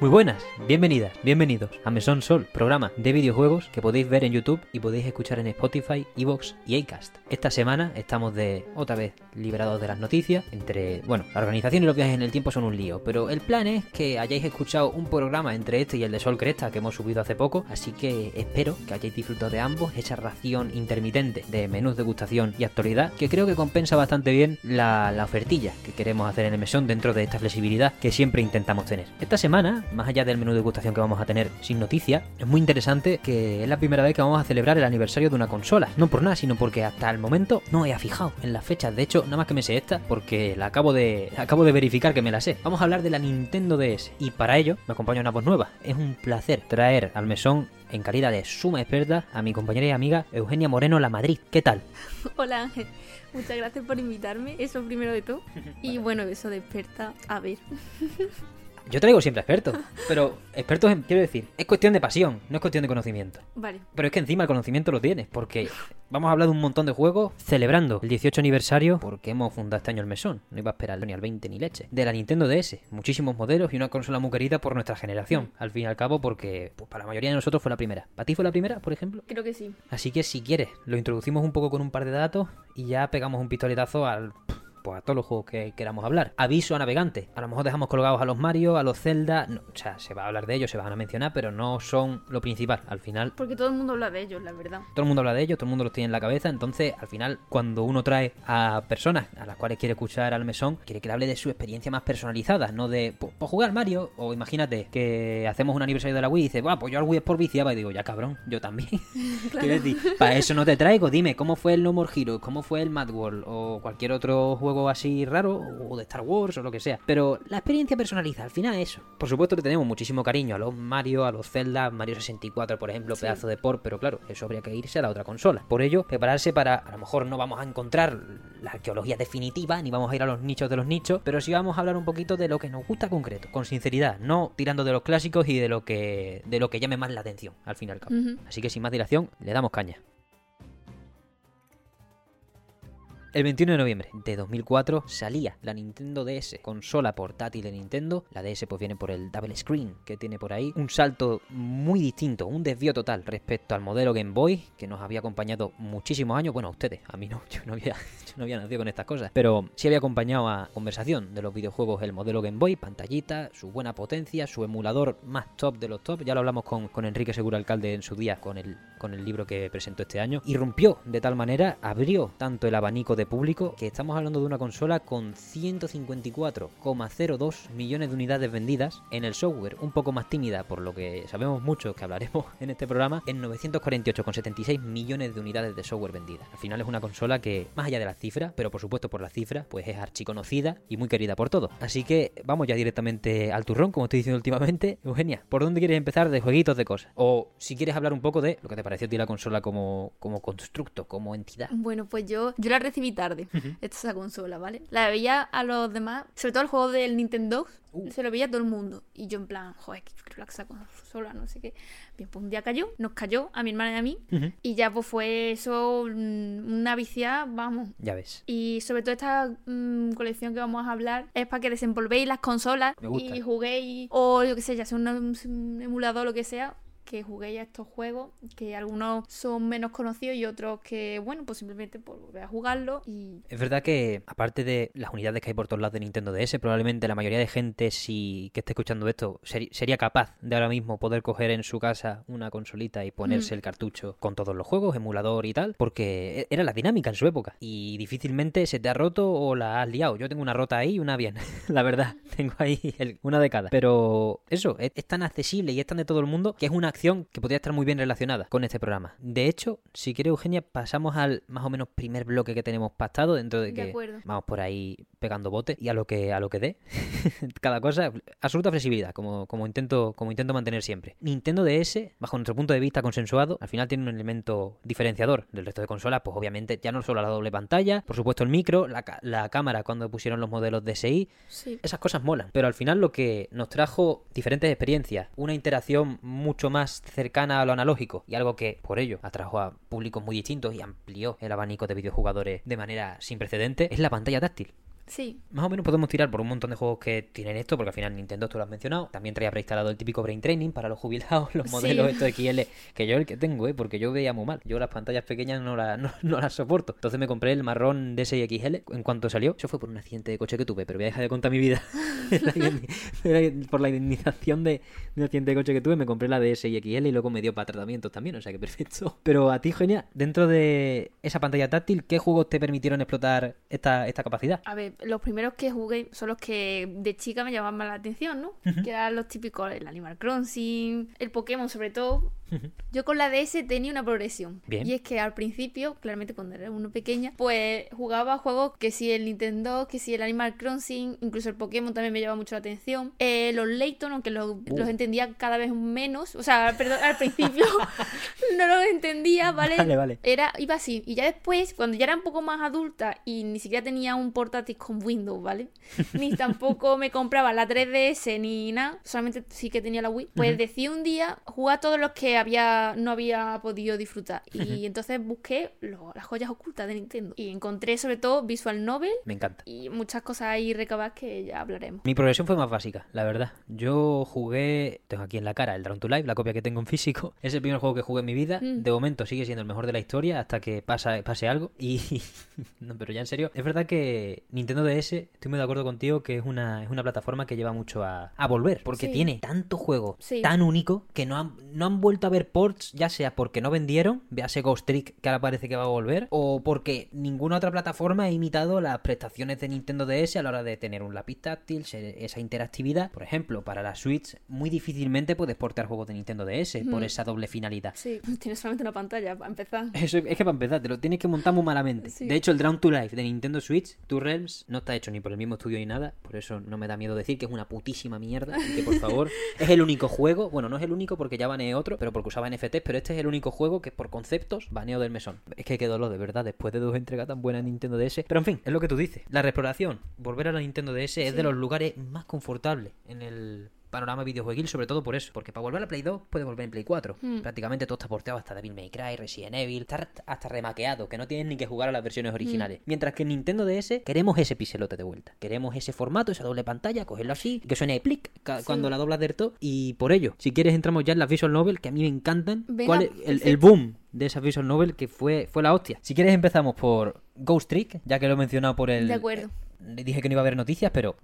Muy buenas, bienvenidas, bienvenidos a Mesón Sol, programa de videojuegos que podéis ver en YouTube y podéis escuchar en Spotify, Evox y Acast. Esta semana estamos de otra vez liberados de las noticias. Entre, bueno, la organización y los viajes en el tiempo son un lío, pero el plan es que hayáis escuchado un programa entre este y el de Sol Cresta que hemos subido hace poco, así que espero que hayáis disfrutado de ambos, esa ración intermitente de menús degustación y actualidad, que creo que compensa bastante bien la, la ofertilla que queremos hacer en el mesón dentro de esta flexibilidad que siempre intentamos tener. Esta semana más allá del menú de degustación que vamos a tener sin noticia, es muy interesante que es la primera vez que vamos a celebrar el aniversario de una consola. No por nada, sino porque hasta el momento no he fijado en las fechas. De hecho, nada más que me sé esta, porque la acabo de, acabo de verificar que me la sé. Vamos a hablar de la Nintendo DS. Y para ello me acompaña una voz nueva. Es un placer traer al mesón en calidad de suma experta a mi compañera y amiga Eugenia Moreno La Madrid. ¿Qué tal? Hola Ángel, muchas gracias por invitarme, eso primero de todo. Y bueno, eso de experta, a ver. Yo traigo siempre expertos, pero expertos, en, quiero decir, es cuestión de pasión, no es cuestión de conocimiento. Vale. Pero es que encima el conocimiento lo tienes, porque vamos a hablar de un montón de juegos celebrando el 18 aniversario, porque hemos fundado este año el mesón, no iba a esperar ni al 20 ni leche, de la Nintendo DS, muchísimos modelos y una consola muy querida por nuestra generación, al fin y al cabo, porque pues, para la mayoría de nosotros fue la primera. ¿Para ti fue la primera, por ejemplo? Creo que sí. Así que si quieres, lo introducimos un poco con un par de datos y ya pegamos un pistoletazo al pues a todos los juegos que queramos hablar. Aviso a navegantes. A lo mejor dejamos colgados a los Mario, a los Zelda. o sea, se va a hablar de ellos, se van a mencionar, pero no son lo principal. Al final. Porque todo el mundo habla de ellos, la verdad. Todo el mundo habla de ellos, todo el mundo los tiene en la cabeza. Entonces, al final, cuando uno trae a personas a las cuales quiere escuchar al mesón, quiere que le hable de su experiencia más personalizada, no de pues, pues jugar Mario. O imagínate que hacemos un aniversario de la Wii y dice, pues yo al Wii es por viciaba. Y digo, ya cabrón, yo también. Quiero decir, para eso no te traigo. Dime, ¿cómo fue el No More Heroes? ¿Cómo fue el Mad World? O cualquier otro juego así raro o de Star Wars o lo que sea. Pero la experiencia personaliza, al final eso. Por supuesto que tenemos muchísimo cariño a los Mario, a los Zelda, Mario 64 por ejemplo, pedazo de port, pero claro, eso habría que irse a la otra consola. Por ello, prepararse para, a lo mejor no vamos a encontrar la arqueología definitiva, ni vamos a ir a los nichos de los nichos, pero sí vamos a hablar un poquito de lo que nos gusta concreto, con sinceridad, no tirando de los clásicos y de lo que, de lo que llame más la atención, al fin y al cabo. Así que sin más dilación, le damos caña. El 21 de noviembre de 2004 salía la Nintendo DS, consola portátil de Nintendo. La DS pues viene por el double screen que tiene por ahí. Un salto muy distinto, un desvío total respecto al modelo Game Boy que nos había acompañado muchísimos años. Bueno, a ustedes, a mí no, yo no había, nacido con estas cosas. Pero sí había acompañado a conversación de los videojuegos el modelo Game Boy, pantallita, su buena potencia, su emulador más top de los top. Ya lo hablamos con, con Enrique Seguro Alcalde en su día con el, con el libro que presentó este año. Irrumpió de tal manera, abrió tanto el abanico de público que estamos hablando de una consola con 154,02 millones de unidades vendidas en el software, un poco más tímida por lo que sabemos mucho que hablaremos en este programa, en 948,76 millones de unidades de software vendidas. Al final es una consola que, más allá de las cifras, pero por supuesto por las cifras, pues es archiconocida y muy querida por todos. Así que vamos ya directamente al turrón, como estoy diciendo últimamente. Eugenia, ¿por dónde quieres empezar de jueguitos de cosas? O si quieres hablar un poco de lo que te pareció a ti la consola como, como constructo, como entidad. Bueno, pues yo, yo la recibí tarde, esta consola, ¿vale? La veía a los demás, sobre todo el juego del Nintendo, Uh. se lo veía todo el mundo. Y yo en plan, joder, qué relax esa consola, no sé qué. Bien, pues un día cayó, nos cayó a mi hermana y a mí. Y ya pues fue eso, mm, una viciada, vamos. Ya ves. Y sobre todo esta mm, colección que vamos a hablar es para que desenvolvéis las consolas y juguéis, o yo qué sé, ya sea un, un emulador o lo que sea, que juguéis a estos juegos, que algunos son menos conocidos y otros que, bueno, pues simplemente por volver a jugarlo y... Es verdad que, aparte de las unidades que hay por todos lados de Nintendo DS, probablemente la mayoría de gente si que esté escuchando esto sería capaz de ahora mismo poder coger en su casa una consolita y ponerse Mm. el cartucho con todos los juegos, emulador y tal, porque e- era la dinámica en su época. Y difícilmente se te ha roto o la has liado. Yo tengo una rota ahí y una bien, la verdad. Tengo ahí el- una de cada. Pero eso, es, es tan accesible y es tan de todo el mundo que es una acción que podría estar muy bien relacionada con este programa. De hecho, si quiere Eugenia, pasamos al más o menos primer bloque que tenemos pactado dentro de que vamos por ahí pegando bote y a lo que a lo que dé. Cada cosa, absoluta flexibilidad, como, como intento como intento mantener siempre. Nintendo DS, bajo nuestro punto de vista consensuado, al final tiene un elemento diferenciador del resto de consolas, pues obviamente ya no solo la doble pantalla, por supuesto el micro, la, la cámara cuando pusieron los modelos DSi, Sí. esas cosas molan, pero al final lo que nos trajo diferentes experiencias, una interacción mucho más cercana a lo analógico y algo que por ello atrajo a públicos muy distintos y amplió el abanico de videojugadores de manera sin precedentes, es la pantalla táctil. Sí. Más o menos podemos tirar por un montón de juegos que tienen esto, porque al final Nintendo, tú lo has mencionado, también traía preinstalado el típico Brain Training para los jubilados, los Sí. modelos estos XL, que yo el que tengo, ¿eh? porque yo veía muy mal. Yo las pantallas pequeñas no, la- no, no las soporto. Entonces me compré el marrón DSi XL en cuanto salió. Eso fue por un accidente de coche que tuve, pero voy a dejar de contar mi vida. Por la indemnización de, de accidente de coche que tuve, me compré la DSi XL y luego me dio para tratamientos también, o sea que perfecto. Pero a ti, Genia, dentro de esa pantalla táctil, ¿qué juegos te permitieron explotar esta, esta capacidad? A ver, los primeros que jugué son los que de chica me llamaban más la atención, ¿no? Que eran los típicos, el Animal Crossing, el Pokémon sobre todo. Yo con la DS tenía una progresión. Bien. Y es que al principio, claramente cuando era uno pequeña, pues jugaba juegos que si el Nintendo, que si el Animal Crossing, incluso el Pokémon también me llamaba mucho la atención. Eh, los Layton, aunque los, los entendía cada vez menos, o sea, perdón, al principio no los entendía, ¿vale? Vale, vale. Era, iba así. Y ya después, cuando ya era un poco más adulta y ni siquiera tenía un portátil con Windows, ¿vale? Ni tampoco me compraba la 3DS ni nada, solamente sí que tenía la Wii. Pues decidí un día jugar todos los que había no había podido disfrutar. Y entonces busqué lo- las joyas ocultas de Nintendo. Y encontré sobre todo Visual Novel Me encanta. y muchas cosas ahí recabadas que ya hablaremos. Mi progresión fue más básica, la verdad. Yo jugué, tengo aquí en la cara el Drown to Life, la copia que tengo en físico. Es el primer juego que jugué en mi vida. Mm. De momento sigue siendo el mejor de la historia hasta que pasa, pase algo. Y no, pero ya en serio, es verdad que Nintendo DS, estoy muy de acuerdo contigo que es una, es una plataforma que lleva mucho a, a volver. Porque Sí. tiene tanto juego Sí. tan único que no han, no han vuelto a ver ports, ya sea porque no vendieron, véase Ghost Trick que ahora parece que va a volver, o porque ninguna otra plataforma ha imitado las prestaciones de Nintendo DS a la hora de tener un lápiz táctil, esa interactividad. Por ejemplo, para la Switch, muy difícilmente puedes portear juegos de Nintendo DS por Ujú. esa doble finalidad. Sí, tienes solamente una pantalla para empezar. Eso, es que para empezar, te lo tienes que montar muy malamente. Sí. De hecho, el Drown to Life de Nintendo Switch, Two Realms, no está hecho ni por el mismo estudio ni nada. Por eso no me da miedo decir que es una putísima mierda. Y que por favor, es el único juego. Bueno, no es el único porque ya baneé otro, pero porque usaba NFTs. Pero este es el único juego que por conceptos baneo del mesón. Es que quedó lo de verdad después de dos entregas tan buenas en Nintendo DS. Pero en fin, es lo que tú dices. La reexploración, volver a la Nintendo DS es de los lugares más confortables en el panorama videojueguil, sobre todo por eso. Porque para volver a Play 2 puedes volver en Play 4. Hmm. Prácticamente todo está porteado hasta Devil May Cry, Resident Evil, está hasta remaqueado, que no tienes ni que jugar a las versiones originales. Mientras que en Nintendo DS queremos ese pixelote de vuelta. Queremos ese formato, esa doble pantalla, cogerlo así, que suene plic Sí. cuando la doblas del todo. Y por ello, si quieres entramos ya en las Visual Novel, que a mí me encantan. Venga, ¿Cuál es el, el boom de esas Visual Novel que fue, fue la hostia? Si quieres empezamos por Ghost Trick, ya que lo he mencionado por el... De acuerdo. Dije que no iba a haber noticias, pero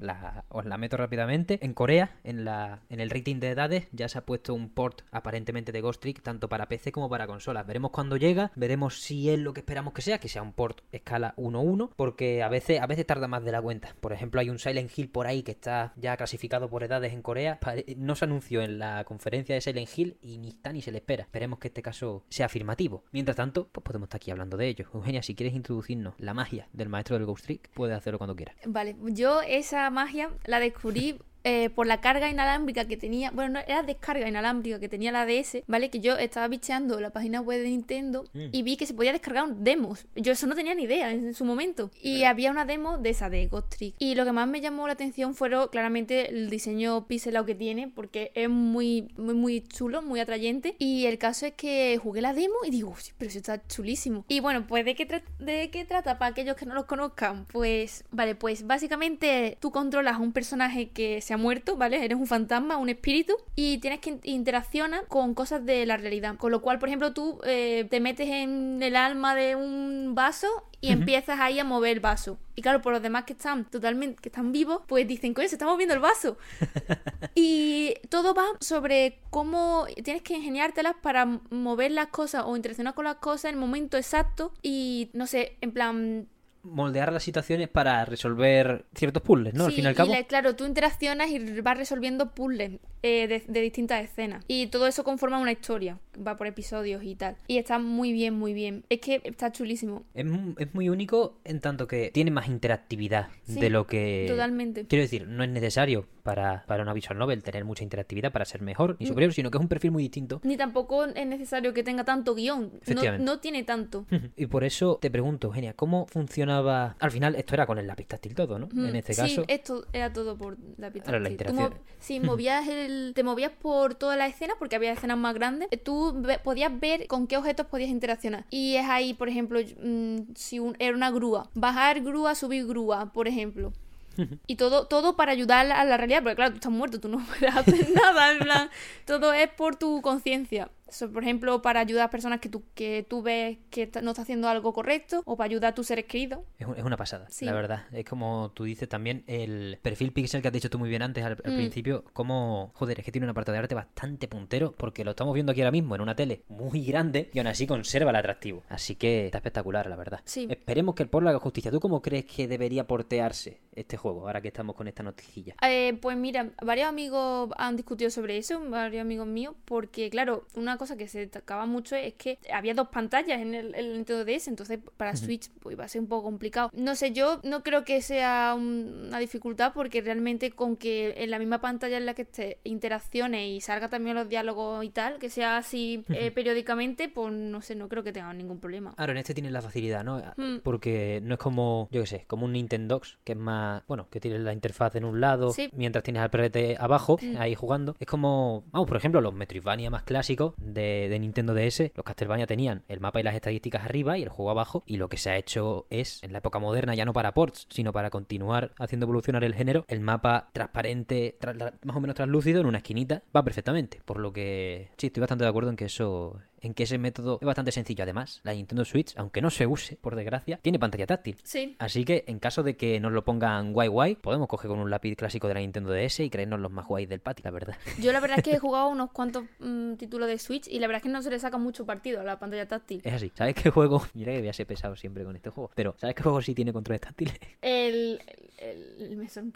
os la meto rápidamente. En Corea, en, la, en el rating de edades, ya se ha puesto un port aparentemente de Ghost Trick, tanto para PC como para consolas. Veremos cuándo llega, veremos si es lo que esperamos que sea, que sea un port escala 1-1, porque a veces, a veces tarda más de la cuenta. Por ejemplo, hay un Silent Hill por ahí que está ya clasificado por edades en Corea. No se anunció en la conferencia de Silent Hill y ni está ni se le espera. Esperemos que este caso sea afirmativo. Mientras tanto, pues podemos estar aquí hablando de ello. Eugenia, si quieres introducirnos la magia del maestro del Ghost Trick, puedes hacerlo cuando quieras. Vale, yo esa magia la descubrí eh, por la carga inalámbrica que tenía, bueno, no, era descarga inalámbrica que tenía la DS, ¿vale? Que yo estaba bicheando la página web de Nintendo Mm. y vi que se podía descargar demos. Yo eso no tenía ni idea en su momento. Y había una demo de esa de Ghost Trick. Y lo que más me llamó la atención fueron claramente el diseño pixelado que tiene, porque es muy, muy, muy chulo, muy atrayente. Y el caso es que jugué la demo y digo, "Uy, pero eso está chulísimo. Y bueno, pues ¿de qué, ¿de qué trata para aquellos que no los conozcan? Pues, vale, pues básicamente tú controlas a un personaje que se ha muerto, ¿vale? Eres un fantasma, un espíritu, y tienes que in- interaccionar con cosas de la realidad. Con lo cual, por ejemplo, tú eh, te metes en el alma de un vaso y empiezas ahí a mover el vaso. Y claro, por los demás que están totalmente, que están vivos, pues dicen, coño, se está moviendo el vaso. y todo va sobre cómo tienes que ingeniártelas para mover las cosas o interaccionar con las cosas en el momento exacto y, no sé, en plan, moldear las situaciones para resolver ciertos puzzles, ¿no? al fin y al cabo. la- claro, tú interaccionas y vas resolviendo puzzles eh, de, de distintas escenas. Y todo eso conforma una historia. Va por episodios y tal. Y está muy bien, muy bien. Es que está chulísimo. Es, es muy único en tanto que tiene más interactividad Sí, de lo que... Totalmente. Quiero decir, no es necesario para, para una visual novel tener mucha interactividad para ser mejor Mm. ni superior, sino que es un perfil muy distinto. Ni tampoco es necesario que tenga tanto guion. No, no tiene tanto. Y por eso te pregunto, Eugenia, ¿cómo funcionaba? Al final esto era con el lápiz táctil todo, ¿no? En Mm, este sí, caso... esto era todo por la pista. Ahora la sí. Interacción. mo- sí, movías el te movías por toda la escena, porque había escenas más grandes, tú podías ver con qué objetos podías interaccionar. Y es ahí, por ejemplo, mm, si era una grúa, bajar grúa, subir grúa, por ejemplo. Y todo, todo para ayudar a la realidad, porque claro, tú estás muerto, tú no puedes hacer nada, en plan, todo es por tu conciencia por ejemplo, para ayudar a personas que tú, que tú ves que no está haciendo algo correcto o para ayudar a tus seres queridos. Es, una pasada, la verdad. Es como tú dices también, el perfil pixel que has dicho tú muy bien antes al, mm. principio, como, joder, es que tiene una parte de arte bastante puntero porque lo estamos viendo aquí ahora mismo en una tele muy grande y aún así conserva el atractivo. Así que está espectacular, la verdad. Sí. Esperemos que el por haga justicia. ¿Tú cómo crees que debería portearse este juego ahora que estamos con esta noticilla? Eh, pues mira, varios amigos han discutido sobre eso, varios amigos míos, porque claro, una cosa cosa que se destacaba mucho es que había dos pantallas en el, Nintendo DS, entonces para Switch pues, iba a ser un poco complicado. No sé, yo no creo que sea una dificultad porque realmente con que en la misma pantalla en la que esté interacciones y salga también los diálogos y tal, que sea así eh, periódicamente, pues no sé, no creo que tenga ningún problema. Claro, en este tiene la facilidad, ¿no? Mm. Porque no es como, yo qué sé, como un Nintendo que es más, bueno, que tiene la interfaz en un lado, mientras tienes al perrete abajo, mm. ahí jugando. Es como, vamos, por ejemplo, los Metroidvania más clásicos de, Nintendo DS, los Castlevania tenían el mapa y las estadísticas arriba y el juego abajo, y lo que se ha hecho es, en la época moderna, ya no para ports, sino para continuar haciendo evolucionar el género, el mapa transparente, más o menos translúcido en una esquinita, va perfectamente, por lo que sí, estoy bastante de acuerdo en que eso en que ese método es bastante sencillo. Además, la Nintendo Switch, aunque no se use, por desgracia, tiene pantalla táctil. Sí. Así que, en caso de que nos lo pongan guay guay, podemos coger con un lápiz clásico de la Nintendo DS y creernos los más guay del patio, la verdad. Yo la verdad es que he jugado unos cuantos mm, títulos de Switch y la verdad es que no se le saca mucho partido a la pantalla táctil. Es así. ¿Sabes qué juego? Mira que voy a ser pesado siempre con este juego. Pero, ¿sabes qué juego sí tiene controles táctiles? El... ¿El, el, el, Sol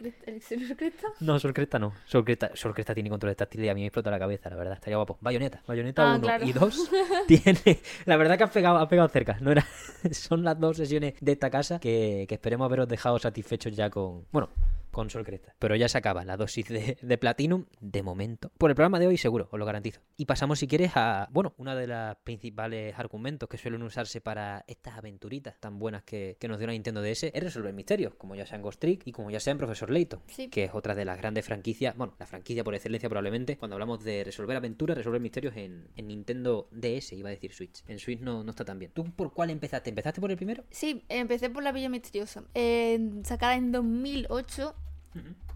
Cresta? No, Sol Cresta no. Sol Cresta, tiene controles táctiles y a mí me explota la cabeza, la verdad. Estaría guapo. Bayoneta. Bayoneta 1 ah, y 2 tiene la verdad que has pegado, ha pegado cerca. No era... Son las dos sesiones de esta casa que, que esperemos haberos dejado satisfechos ya con. Bueno, con Sol Cresta. Pero ya se acaba la dosis de, de Platinum, de momento. Por el programa de hoy, seguro, os lo garantizo. Y pasamos, si quieres, a, bueno, una de las principales argumentos que suelen usarse para estas aventuritas tan buenas que, nos dio la Nintendo DS es resolver misterios, como ya sea en Ghost Trick y como ya sea en Profesor Layton, que es otra de las grandes franquicias, bueno, la franquicia por excelencia probablemente, cuando hablamos de resolver aventuras, resolver misterios en, Nintendo DS, iba a decir Switch. En Switch no, no está tan bien. ¿Tú por cuál empezaste? ¿Empezaste por el primero? Sí, empecé por la Villa Misteriosa. Eh, sacada en 2008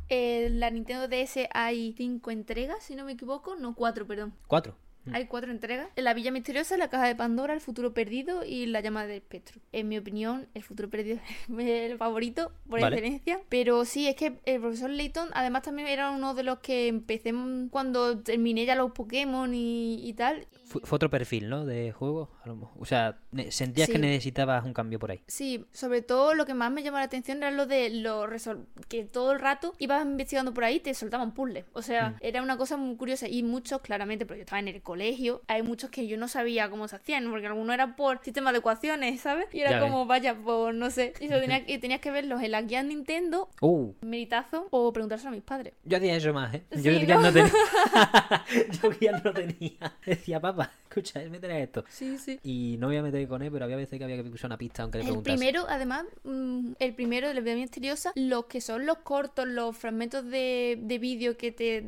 en la Nintendo DS hay cinco entregas, si no me equivoco. No, cuatro, perdón. ¿Cuatro? Mm. Hay cuatro entregas. La Villa Misteriosa, La Caja de Pandora, El Futuro Perdido y La Llama del Espectro. En mi opinión, El Futuro Perdido es el favorito por excelencia. Pero sí, es que el profesor Layton además también era uno de los que empecé cuando terminé ya los Pokémon y, tal. Fue, otro perfil, ¿no? De juego. O sea, sentías que necesitabas un cambio por ahí. Sí, sobre todo lo que más me llamó la atención era lo de lo que todo el rato ibas investigando por ahí y te soltaban puzzles. O sea, mm. era una cosa muy curiosa y muchos claramente, porque yo estaba en el colegio, hay muchos que yo no sabía cómo se hacían, porque algunos eran por sistema de ecuaciones, ¿sabes? Y era como, vaya, pues no sé. Y, tenía, tenías que verlos en la guía Nintendo, uh. meritazo, o preguntárselo a mis padres. Yo hacía eso más, ¿eh? Yo guía ¿no? tenía. yo guía no tenía. Decía, papá, escucha, meteré esto. Sí, sí. Y no voy a meter con él, pero había veces que había que usar una pista aunque le preguntase. El primero, además, mm, el primero de la vida misteriosa, los que son los cortos, los fragmentos de, de vídeo que te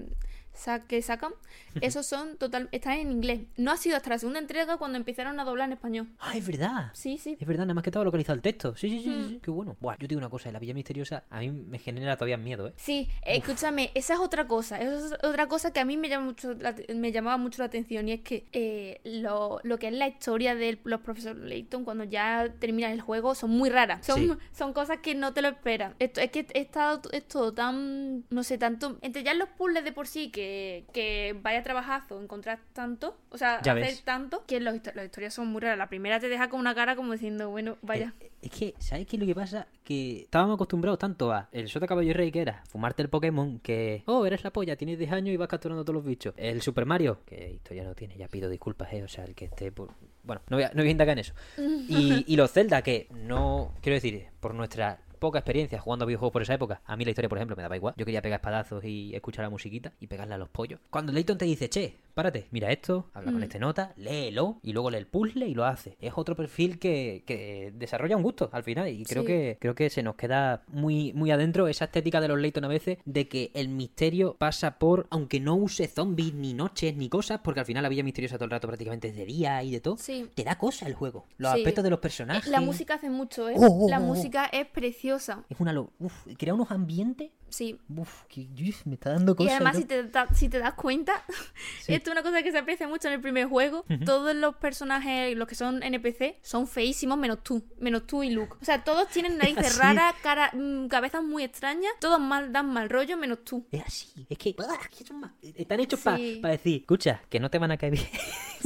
que sacan, esos son total, están en inglés. No ha sido hasta la segunda entrega cuando empezaron a doblar en español. Ah, es verdad. Sí, sí. Es verdad, nada más que estaba localizado el texto. Sí, sí, sí, sí, mm. qué bueno. Buah, yo digo una cosa, la Villa Misteriosa a mí me genera todavía miedo, ¿eh? Sí, escúchame, esa es otra cosa. Esa es otra cosa que a mí me llama mucho me llamaba mucho la atención y es que eh, lo, lo, que es la historia de los profesores Layton cuando ya terminas el juego son muy raras. Son, son cosas que no te lo esperas. Esto, es que he estado es todo tan, no sé, tanto, entre ya los puzzles de por sí que que, vaya trabajazo encontrar tanto, o sea, hacer tanto, que los, las historias son muy raras. La primera te deja con una cara como diciendo, bueno, vaya. Eh, es que, ¿sabes qué es lo que pasa? Que estábamos acostumbrados tanto a el Sota Caballo Rey, que era fumarte el Pokémon, que, oh, eres la polla, tienes 10 años y vas capturando todos los bichos. El Super Mario, que historia no tiene, ya pido disculpas, eh, o sea, el que esté por... Bueno, no voy a, no voy a indagar en eso. Y, y los Zelda, que no, quiero decir, por nuestra poca experiencia jugando a videojuegos por esa época. A mí la historia, por ejemplo, me daba igual. Yo quería pegar espadazos y escuchar la musiquita y pegarle a los pollos. Cuando Layton te dice, che, párate, mira esto, habla con Mm. este nota, léelo y luego lee el puzzle y lo hace. Es otro perfil que, que desarrolla un gusto al final y creo Sí. que creo que se nos queda muy muy adentro esa estética de los Layton a veces de que el misterio pasa por aunque no use zombies ni noches ni cosas porque al final la villa misteriosa todo el rato prácticamente es de día y de todo. Sí. Te da cosa el juego, los Sí. aspectos de los Eh, personajes. La música hace mucho, ¿eh? Oh, oh, la oh, música es preciosa. es una lo... Uf, crea unos ambientes. Sí. Uf, que me está dando Y cosas. además, ¿no? si te, da- si te das cuenta, Sí. esto es una cosa que se aprecia mucho en el primer juego. Todos los personajes, los que son NPC, son feísimos menos tú. Menos tú y Luke. O sea, todos tienen narices Así. raras, cara, mm, cabezas muy extrañas. Todos mal, dan mal rollo menos tú. Es así, es que, ¡ah! que son más- están hechos Sí. para decir, escucha, que no te van a caer bien.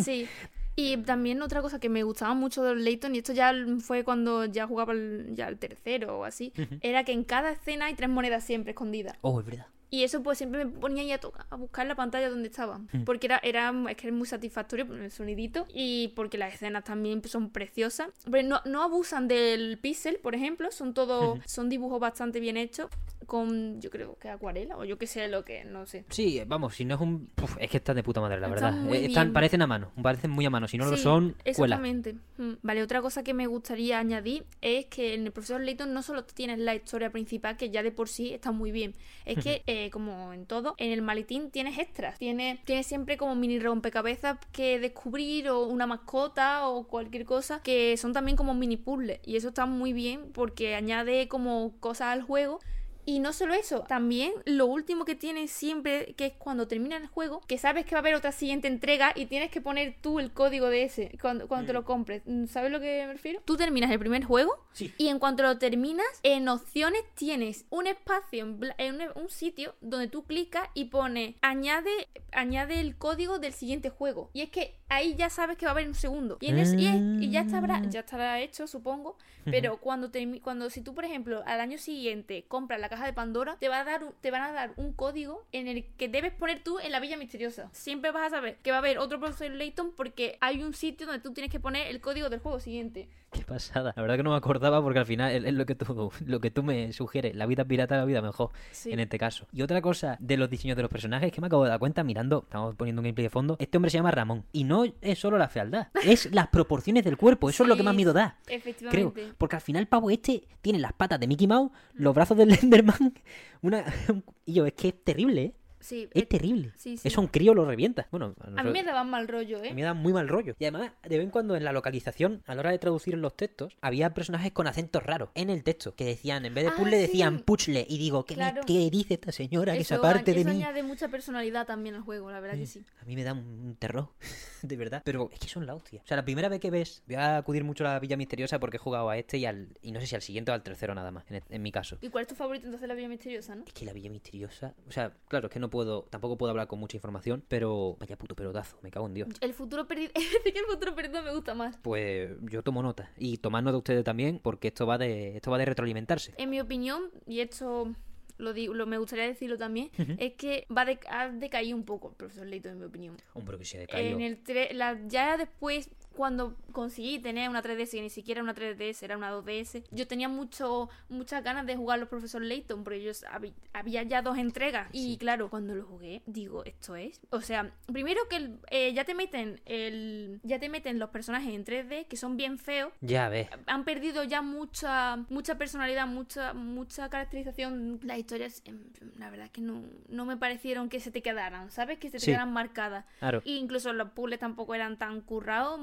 Sí. Y también otra cosa que me gustaba mucho de los Layton, y esto ya fue cuando ya jugaba el, ya el tercero o así, era que en cada escena hay tres monedas siempre escondidas. Oh, es verdad. Y eso pues siempre me ponía ahí a, tocar, a buscar la pantalla donde estaba. Porque era, era es que es muy satisfactorio el sonidito y porque las escenas también son preciosas. Pero no, no abusan del pixel, por ejemplo. Son todos, son dibujos bastante bien hechos. Con, yo creo que acuarela o yo que sé lo que, no sé. Sí, vamos, si no es un... Uf, es que están de puta madre, la Están verdad. Eh, Están, parecen a mano, parecen muy a mano. Si no lo son. Exactamente. Mm. Vale, otra cosa que me gustaría añadir es que en el profesor Layton no solo tienes la historia principal, que ya de por sí está muy bien. Es que, eh, como en todo, en el maletín tienes extras. Tienes, tienes siempre como mini rompecabezas que descubrir, o una mascota, o cualquier cosa, que son también como mini puzzles. Y eso está muy bien porque añade como cosas al juego. Y no solo eso, también lo último que tienes siempre, que es cuando termina el juego, que sabes que va a haber otra siguiente entrega y tienes que poner tú el código de ese cuando, cuando te lo compres. Mm, ¿Sabes lo que me refiero? Tú terminas el primer juego Sí. y en cuanto lo terminas, en opciones tienes un espacio, en, un, un sitio donde tú clicas y pone añade, añade el código del siguiente juego. Y es que ahí ya sabes que va a haber un segundo. Y, en ese- y, es- y ya, estará, ya estará hecho, supongo. Pero cuando, termi- cuando si tú, por ejemplo, al año siguiente compras la caja de Pandora, te, va a dar, te van a dar un código en el que debes poner tú en la Villa Misteriosa. Siempre vas a saber que va a haber otro profesor Layton porque hay un sitio donde tú tienes que poner el código del juego siguiente. Qué pasada. La verdad que no me acordaba porque al final es, lo que tú lo que tú me sugieres. La vida pirata la vida mejor Sí. en este caso. Y otra cosa de los diseños de los personajes que me acabo de dar cuenta mirando, estamos poniendo un gameplay de fondo. Este hombre se llama Ramón y no es solo la fealdad, es las proporciones del cuerpo. Eso es lo que más miedo da. Creo, Efectivamente. porque al final el pavo este tiene las patas de Mickey Mouse, los brazos del Enderman, una y yo es que es terrible, ¿eh? Sí, Es terrible. sí, sí. Eso un crío lo revienta. Bueno, A mí me daban mal rollo, a mí ¿eh? me da muy mal rollo. Y además, de vez en cuando en la localización, a la hora de traducir en los textos, había personajes con acentos raros en el texto. Que decían, en vez de Ah, puzzle, decían puzzle. Y digo, ¿qué, me- qué dice esta señora que Eso, aparte de mí? añade mucha personalidad también al juego, la verdad que sí. A mí me da un terror, de verdad. Pero es que son la hostia. O sea, la primera vez que ves, voy a acudir mucho a la Villa Misteriosa porque he jugado a este y al. Y no sé si al siguiente o al tercero nada más, en, en mi caso. ¿Y cuál es tu favorito entonces la Villa Misteriosa, no? Es que la Villa Misteriosa. O sea, claro, es que no puedo. Tampoco puedo hablar con mucha información, pero. Vaya puto pelotazo, me cago en Dios. El futuro perdido. Es decir, que el futuro perdido me gusta más. Pues yo tomo nota. Y tomad nota ustedes también, porque esto va de. Esto va de retroalimentarse. En mi opinión, y esto lo digo, lo, me gustaría decirlo también, es que va de, ha decaído un poco el profesor Layton, en mi opinión. Hombre, que se ha decaído. En el tre- la, ya después, cuando conseguí tener una 3DS, que ni siquiera una 3DS, era una 2DS, yo tenía mucho, muchas ganas de jugar los profesor Layton, porque habi- había ya dos entregas. Y claro, cuando lo jugué, digo, esto es. O sea, primero que el- eh, ya te meten el. Ya te meten los personajes en 3D, que son bien feos. Ya ves. Han perdido ya mucha mucha personalidad, mucha mucha caracterización. Las historias, em, la verdad que no, no me parecieron que se te quedaran, ¿sabes? Que se te Sí. quedaran marcadas. Claro. E incluso los puzzles tampoco eran tan currados.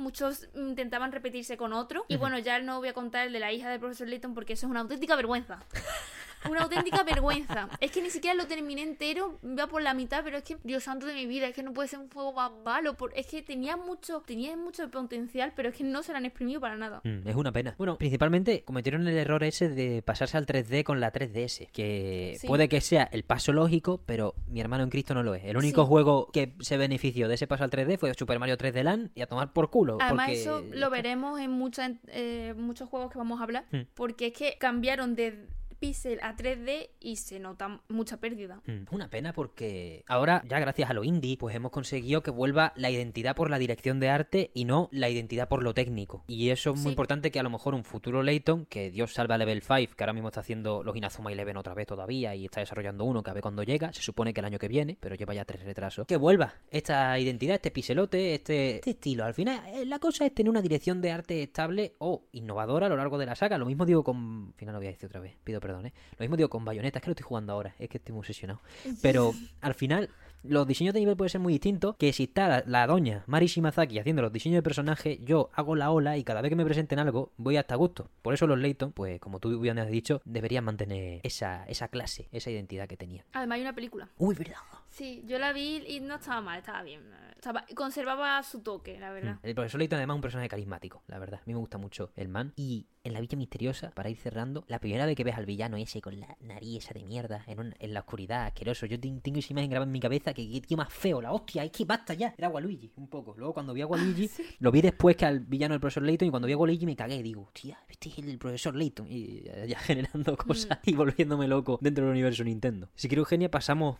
Intentaban repetirse con otros. Y bueno, ya no voy a contar el de la hija del profesor Layton porque eso es una auténtica vergüenza. Una auténtica vergüenza. Es que ni siquiera lo terminé entero, va por la mitad, pero es que, Dios santo de mi vida, es que no puede ser un juego más malo. por- Es que tenía mucho, tenía mucho potencial, pero es que no se lo han exprimido para nada. Mm, es una pena. Bueno, principalmente cometieron el error ese de pasarse al 3D con la 3DS. Que Sí. puede que sea el paso lógico, pero mi hermano en Cristo no lo es. El único Sí. juego que se benefició de ese paso al 3D fue Super Mario 3D Land y a tomar por culo. Además, porque- eso lo veremos en muchas, eh, muchos juegos que vamos a hablar, Hmm. porque es que cambiaron de pixel a 3D y se nota mucha pérdida. Mm, Una pena porque ahora, ya gracias a lo indie, pues hemos conseguido que vuelva la identidad por la dirección de arte y no la identidad por lo técnico. Y eso es muy Sí. importante que a lo mejor un futuro Layton, que Dios salve a Level 5, que ahora mismo está haciendo los Inazuma Eleven otra vez todavía y está desarrollando uno que a ver cuando llega, se supone que el año que viene, pero lleva ya tres retrasos, que vuelva esta identidad, este piselote, este, este estilo. Al final, eh, la cosa es tener una dirección de arte estable o innovadora a lo largo de la saga. Lo mismo digo con... Al final lo voy a decir otra vez, pido perdón, ¿eh? Lo mismo digo con Bayonetta, es que lo estoy jugando ahora, es que estoy muy obsesionado. Pero al final, los diseños de nivel pueden ser muy distintos. Que si está la, la doña Mari Shimazaki haciendo los diseños de personaje, yo hago la ola y cada vez que me presenten algo, voy hasta gusto. Por eso los Layton, pues como tú bien has dicho, deberían mantener esa, esa clase, esa identidad que tenía. Además hay una película. Uy, verdad. Sí, yo la vi y no estaba mal, estaba bien. Estaba- conservaba su toque, la verdad. El profesor Layton además es un personaje carismático, la verdad. A mí me gusta mucho el man. Y en la Villa Misteriosa, para ir cerrando, la primera vez que ves al villano ese con la nariz esa de mierda, en, un- en la oscuridad, asqueroso, yo ten- tengo esa imagen grabada en mi cabeza que qué tío más feo, la hostia, es que basta ya. Era Waluigi, un poco. Luego cuando vi a Waluigi, lo vi después que al villano del profesor Layton y cuando vi a Waluigi me cagué, digo, tía, este es el profesor Layton. Y ya, ya generando cosas y volviéndome loco dentro del universo Nintendo. Si quiere Eugenia, pasamos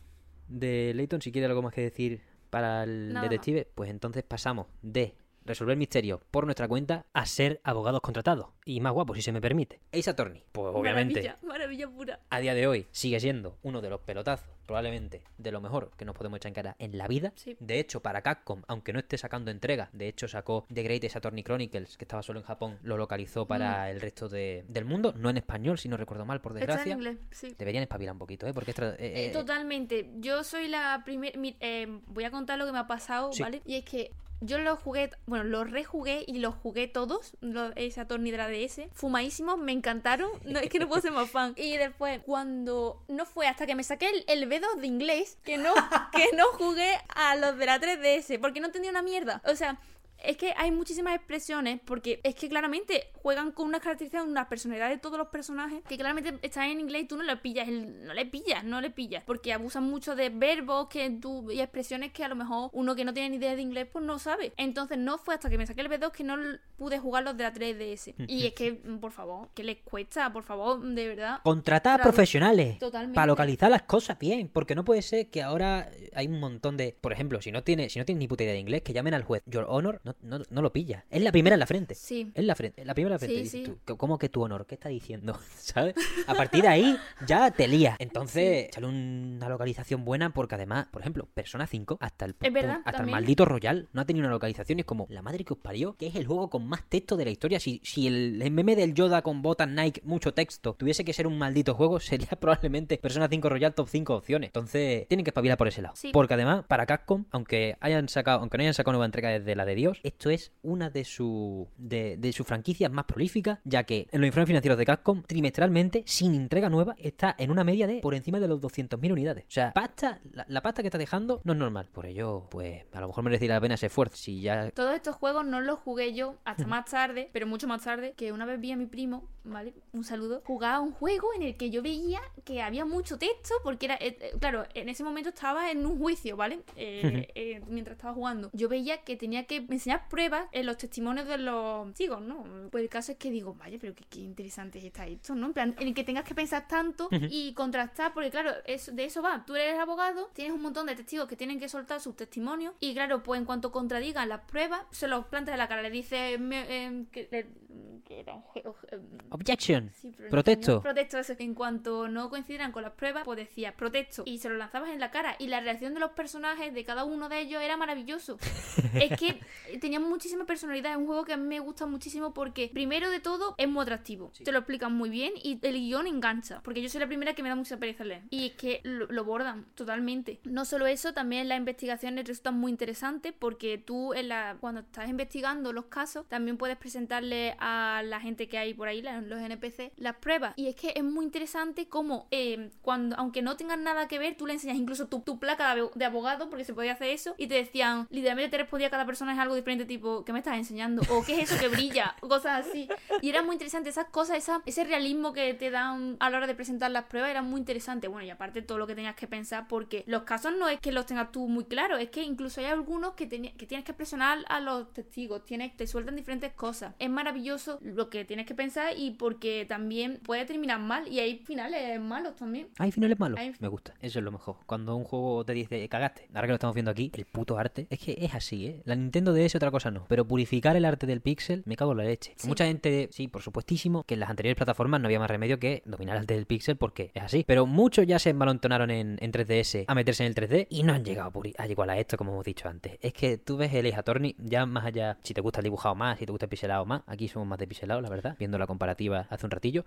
de Layton, si quiere algo más que decir para el Nada más. detective, pues entonces pasamos de resolver misterios por nuestra cuenta a ser abogados contratados. Y más guapos, si se me permite. Ace Attorney, pues obviamente, Maravilla, maravilla pura. a día de hoy sigue siendo uno de los pelotazos, probablemente de lo mejor que nos podemos echar en cara en la vida. Sí. De hecho, para Capcom, aunque no esté sacando entrega, de hecho sacó The Great Ace Attorney Chronicles, que estaba solo en Japón, lo localizó para el resto de- del mundo, no en español, si no recuerdo mal, por Está en desgracia. inglés, sí. Deberían espabilar un poquito, ¿eh? Porque es eh, Eh, eh, Totalmente. Yo soy la primera. voy a contar lo que me ha pasado, Sí. ¿vale? Y es que yo los jugué, bueno, los rejugué y los jugué todos, los, esa Torni de la DS. Fumadísimos, me encantaron. No, es que no puedo ser más fan. Y después, cuando. No fue hasta que me saqué el, el B2 de inglés que no, que no jugué a los de la 3DS, porque no entendía una mierda. O sea. Es que hay muchísimas expresiones porque es que claramente juegan con unas características, una personalidad de todos los personajes que claramente están en inglés y tú no le pillas, no le pillas, no le pillas, porque abusan mucho de verbos que tú y expresiones que a lo mejor uno que no tiene ni idea de inglés pues no sabe. Entonces no fue hasta que me saqué el B2 que no pude jugar los de la 3DS. y es que, mm, por favor, que les cuesta, por favor, de verdad. Contratar a profesionales Totalmente. para localizar las cosas bien, porque no puede ser que ahora hay un montón de, por ejemplo, si no tiene, si no tienes ni puta idea de inglés, que llamen al juez. Your Honor, no, no, no lo pilla. Es la primera en la frente. Sí. Es la frente, la primera en la frente. Sí, Dices sí. tú, "¿Cómo- ¿Cómo que tu honor? ¿Qué está diciendo? ¿Sabes? A partir de ahí ya te lía. Entonces, sale una localización buena porque además, por ejemplo, Persona 5 hasta el verdad, hasta el maldito Royal no ha tenido una localización y es como la madre que os parió, que es el juego con más texto de la historia. Si, si el, el meme del Yoda con botas Nike, mucho texto, tuviese que ser un maldito juego, sería probablemente Persona 5 Royal top 5 opciones. Entonces, tienen que espabilar por ese lado. Sí. Porque además, para Capcom, aunque hayan sacado, aunque no hayan sacado nueva entrega desde la de Dios, esto es una de sus de, de sus franquicias más prolíficas, ya que en los informes financieros de Capcom, trimestralmente, sin entrega nueva, está en una media de por encima de los 200.000 unidades. O sea, pasta, la, pasta que está dejando no es normal. Por ello, pues, a lo mejor merecería la pena ese esfuerzo. Si ya Todos estos juegos no los jugué yo hasta más tarde, pero mucho más tarde, que una vez vi a mi primo, ¿vale? Un saludo. Jugaba un juego en el que yo veía que había mucho texto, porque era, eh, eh, claro, en ese momento estaba en un juicio, ¿vale? Eh, eh, mientras estaba jugando. Yo veía que tenía que enseñar pruebas en los testimonios de los testigos, ¿no? Pues el caso es que digo, vaya, pero qué, qué interesante está esto, ¿no? En plan, en el que tengas que pensar tanto y contrastar, porque claro, eso, de eso va. Tú eres abogado, tienes un montón de testigos que tienen que soltar sus testimonios y claro, pues en cuanto contradigan las pruebas, se los plantas en la cara, le dice me- em, que, le- que era un juego... em, Objection. Sí, pero Protesto. español, Protesto, eso. En cuanto no coincidieran con las pruebas, pues decías protesto. Y se lo lanzabas en la cara. Y la reacción de los personajes, de cada uno de ellos, era maravilloso. es que tenía muchísima personalidad. Es un juego que a mí me gusta muchísimo porque, primero de todo, es muy atractivo. Te lo explican muy bien y el guion engancha. Porque yo soy la primera que me da mucha pereza leer. Y es que lo, lo bordan totalmente. No solo eso, también las investigaciones resultan muy interesantes porque tú, en la, cuando estás investigando los casos, también puedes presentarle a la gente que hay por ahí, los NPC, las pruebas. Y es que es muy interesante cómo, eh, cuando, aunque no tengan nada que ver, tú le enseñas incluso tu, tu placa de abo- de abogado, porque se podía hacer eso, y te decían, literalmente te respondía cada persona es algo diferente, tipo, ¿qué me estás enseñando? O ¿qué es eso que brilla? O cosas así. Y era muy interesante, esas cosas, ese realismo que te dan a la hora de presentar las pruebas era muy interesante. Bueno, y aparte todo lo que tenías que pensar, porque los casos no es que los tengas tú muy claros, es que incluso hay algunos que, que tienes que presionar a los testigos, tienes, te sueltan diferentes cosas. Es maravilloso lo que tienes que pensar y porque también puede terminar mal y hay finales malos también. Hay finales malos. Hay- Me gusta. Eso es lo mejor. Cuando un juego te dice, cagaste. Ahora que lo estamos viendo aquí, el puto arte. Es que es así, ¿eh? La Nintendo DS otra cosa no. Pero purificar el arte del pixel, me cago en la leche. Sí. Mucha gente, sí, por supuestísimo, que en las anteriores plataformas no había más remedio que dominar el arte del pixel porque es así. Pero muchos ya se envalentonaron en, en 3DS a meterse en el 3D y no han llegado a, igual a esto, como hemos dicho antes. Es que tú ves el Ace Attorney, ya más allá, si te gusta el dibujado más, si te gusta el pixelado más. Aquí somos más de pixelado, la verdad. Viendo la comparativa hace un ratillo.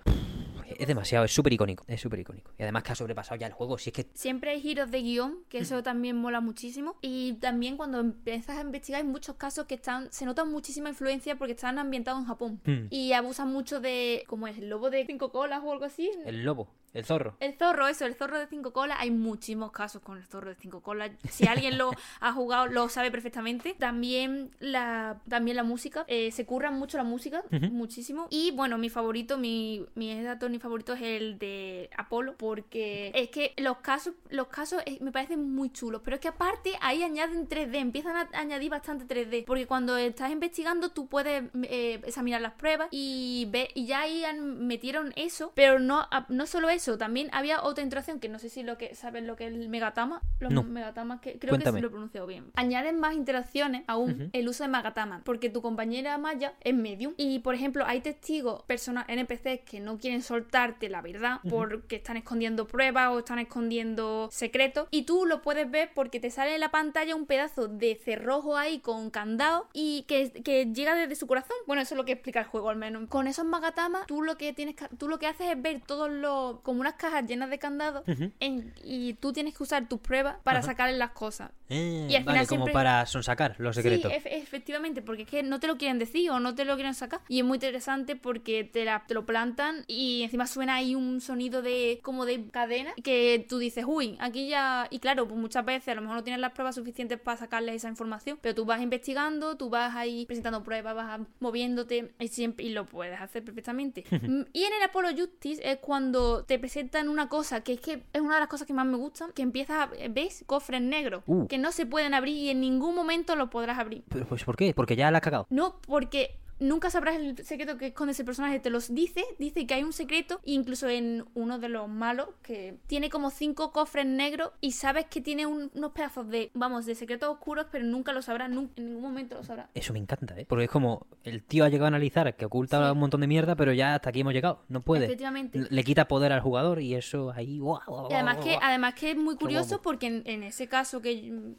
Es demasiado, es súper icónico. Es súper icónico. Y además que ha sobrepasado ya el juego. Si es que Siempre hay giros de guion, que eso también mola muchísimo. Y también cuando empiezas a investigar hay muchos casos que están, se nota muchísima influencia porque están ambientados en Japón. Hmm. Y abusan mucho de, como es, el lobo de cinco colas o algo así. el lobo, el zorro. El zorro, eso, el zorro de cinco colas. Hay muchísimos casos con el zorro de cinco colas. Si alguien lo ha jugado, lo sabe perfectamente. También la, también la música. eh, se curran mucho la música, muchísimo. Y bueno, mi favorito, mi, mi Tony favorito es el de Apolo. Porque es que los casos, los casos eh, me parecen muy chulos. Pero es que aparte ahí añaden 3D. Empiezan a añadir bastante 3D. Porque cuando estás investigando, tú puedes eh, examinar las pruebas y ve, y ya ahí han- metieron eso. Pero no, no solo eso, también había otra interacción que no sé si lo que saben lo que es el megatama. Los No. megatamas que creo Cuéntame. que sí lo he pronunciado bien. Añaden más interacciones aún el uso de megatama. Porque tu compañera Maya es medium. Y por ejemplo, hay testigos, personas NPCs que no quieren soltarte la verdad porque están escondiendo pruebas o están escondiendo secretos. Y tú lo puedes ver porque te sale en la pantalla un pedazo de cerrojo ahí con candado y que, que llega desde su corazón. Bueno, eso es lo que explica el juego al menos. Con esos magatamas, tú lo que tienes que- tú lo que haces es ver todos los como unas cajas llenas de candados en- y tú tienes que usar tus pruebas para sacarle las cosas. Eh, Y al vale, final como siempre- para sonsacar los secretos. Sí, efectivamente, porque es que no te lo quieren decir o no te lo quieren sacar. Y es muy interesante porque te, la- te lo plantan y encima suena ahí un sonido de como de cadena que tú dices, uy, aquí ya... Y claro, pues muchas veces a lo mejor no tienes las pruebas suficientes para sacarles esa información, pero tú vas investigando, tú vas ahí presentando pruebas, vas moviéndote y, siempre, y lo puedes hacer perfectamente. Mm, y en el Apollo Justice es cuando te presentan una cosa que es que es una de las cosas que más me gustan, que empiezas a... ¿Ves? Cofres negros Uh. que no se pueden abrir y en ningún momento los podrás abrir. Pero, Pues ¿por qué? Porque ya la has cagado. No, porque nunca sabrás el secreto que esconde ese personaje. Te los dice, dice que hay un secreto, incluso en uno de los malos, que tiene como cinco cofres negros y sabes que tiene un- unos pedazos de, vamos, de secretos oscuros, pero nunca lo sabrás, nun- en ningún momento lo sabrás. Eso me encanta, ¿eh? Porque es como el tío ha llegado a analizar que oculta Sí. un montón de mierda, pero ya hasta aquí hemos llegado. No puede. Efectivamente. Le quita poder al jugador y eso ahí. guau, guau, Y además que, además que es muy curioso porque en, en ese caso, que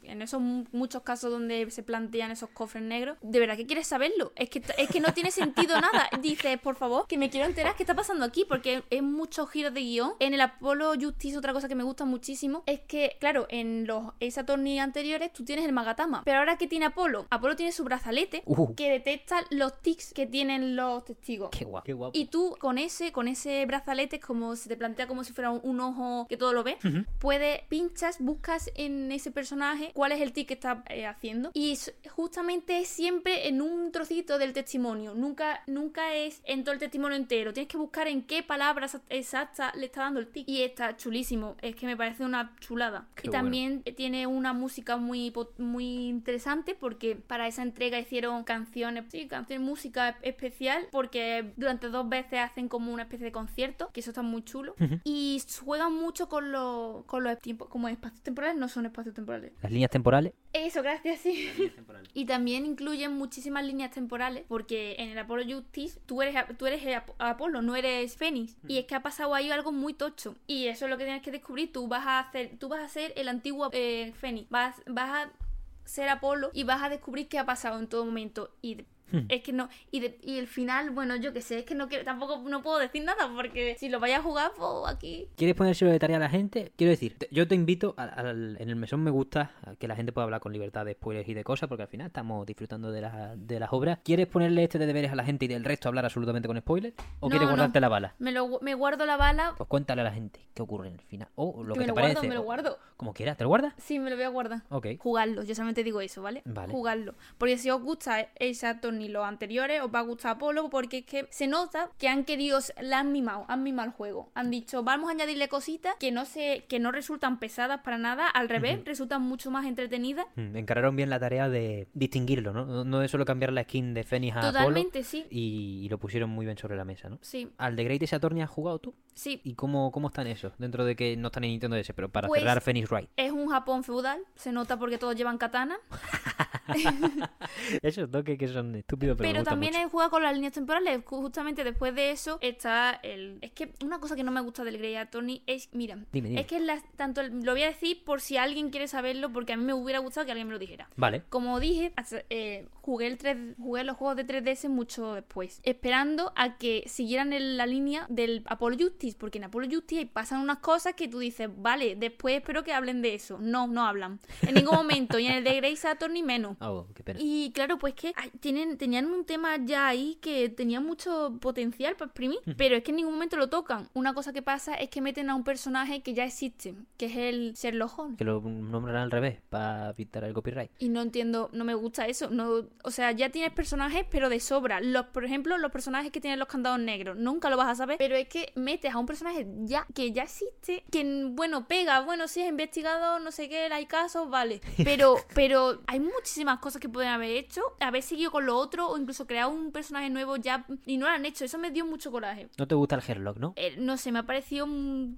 en esos mu- muchos casos donde se plantean esos cofres negros, de verdad que quieres saberlo. Es que, es que no tiene sentido nada. Dices, por favor, que me quiero enterar qué está pasando aquí, porque es muchos giros de guion. En el Apollo Justice, otra cosa que me gusta muchísimo es que, claro, en los Ace Attorney anteriores tú tienes el Magatama. Pero ahora que tiene Apolo, Apolo tiene su brazalete Uh. que detecta los tics que tienen los testigos. Qué guapo. Qué guapo. Y tú con ese, con ese brazalete, como se te plantea como si fuera un, un ojo que todo lo ve, puedes, pinchas, buscas en ese personaje cuál es el tic que está eh, haciendo. Y justamente es siempre en un trocito del testimonio. Nunca, nunca es en todo el testimonio entero. Tienes que buscar en qué palabras exactas le está dando el tic. Y está chulísimo. Es que me parece una chulada. Qué y bueno. también tiene una música muy, muy interesante porque para esa entrega hicieron canciones, sí, canciones, música e- especial porque durante dos veces hacen como una especie de concierto, que eso está muy chulo. Y juegan mucho con los, con los tiempos, como espacios temporales, no son espacios temporales. Las líneas temporales. Eso, gracias, sí. Y también incluyen muchísimas líneas temporales, porque en el Apollo Justice tú eres, tú eres el Ap- Apolo, no eres Fénix. Y es que ha pasado ahí algo muy tocho. Y eso es lo que tienes que descubrir. Tú vas a hacer, tú vas a ser el antiguo eh, Fénix. Vas, vas a ser Apolo y vas a descubrir qué ha pasado en todo momento. Y de- es que no. Y, de- y el final, bueno, yo qué sé, es que no quiero, tampoco no puedo decir nada, porque si lo vayas a jugar, pues aquí. ¿Quieres ponérselo de tarea a la gente? Quiero decir, te- yo te invito, al- al- en el mesón me gusta a que la gente pueda hablar con libertad de spoilers y de cosas, porque al final estamos disfrutando de, la- de las obras. ¿Quieres ponerle este de deberes a la gente y del resto hablar absolutamente con spoilers? ¿O No, quieres no. guardarte la bala? Me, lo, me guardo la bala. Pues cuéntale a la gente qué ocurre en el final. O lo Que que, me te lo parece. guardo, me lo guardo. Como quieras, ¿te lo guardas? Sí, me lo voy a guardar. Ok. Jugarlo, yo solamente digo eso, ¿vale? Vale. Jugarlo. Porque si os gusta esa ni los anteriores, os va a gustar Apolo, porque es que se nota que han querido, la han mimado, han mimado el juego. Han dicho, vamos a añadirle cositas que no se, que no resultan pesadas para nada, al revés, resultan mucho más entretenidas. Mm, Encararon bien la tarea de distinguirlo, ¿no? No- de solo cambiar la skin de Fenix a Apolo. Totalmente, sí. Y, y lo pusieron muy bien sobre la mesa, ¿no? Sí, ¿Al de Great Saturn has jugado tú? sí. ¿Y cómo, cómo están esos? Dentro de que no están en Nintendo DS, pero para Pues- cerrar Phoenix Wright. Es un Japón feudal, se nota porque todos llevan katana. Esos toques que son pero, me también mucho. jugado con las líneas temporales. Ju- Justamente después de eso está el. Es que una cosa que no me gusta del Grey Attorney es. Mira, Dime, dime. es que las- tanto el- lo voy a decir por si alguien quiere saberlo, porque a mí me hubiera gustado que alguien me lo dijera. Vale. Como dije, hasta- eh, jugué, el 3 jugué los juegos de 3DS mucho después, esperando a que siguieran en la línea del Apollo Justice, porque en Apollo Justice pasan unas cosas que tú dices, vale, después espero que hablen de eso. No, no hablan. En ningún momento, y en el de Grey Saturn ni menos. Oh, qué pena. Y claro, pues que tienen, tenían un tema ya ahí que tenía mucho potencial para exprimir, pero es que en ningún momento lo tocan. Una cosa que pasa es que meten a un personaje que ya existe, que es el Sherlock Holmes. Que lo nombran al revés para evitar el copyright. Y no entiendo, no me gusta eso. No, o sea, ya tienes personajes, pero de sobra. Los, por ejemplo, los personajes que tienen los candados negros. Nunca lo vas a saber. Pero es que metes a un personaje ya que ya existe, que bueno, pega, bueno, sí es investigado, no sé qué, hay casos, vale. Pero, pero hay muchísimas cosas que pueden haber hecho, haber seguido con lo otro, o incluso crear un personaje nuevo ya. Y no lo han hecho. Eso me dio mucho coraje. No te gusta el Sherlock, ¿no? Eh, no sé, me ha parecido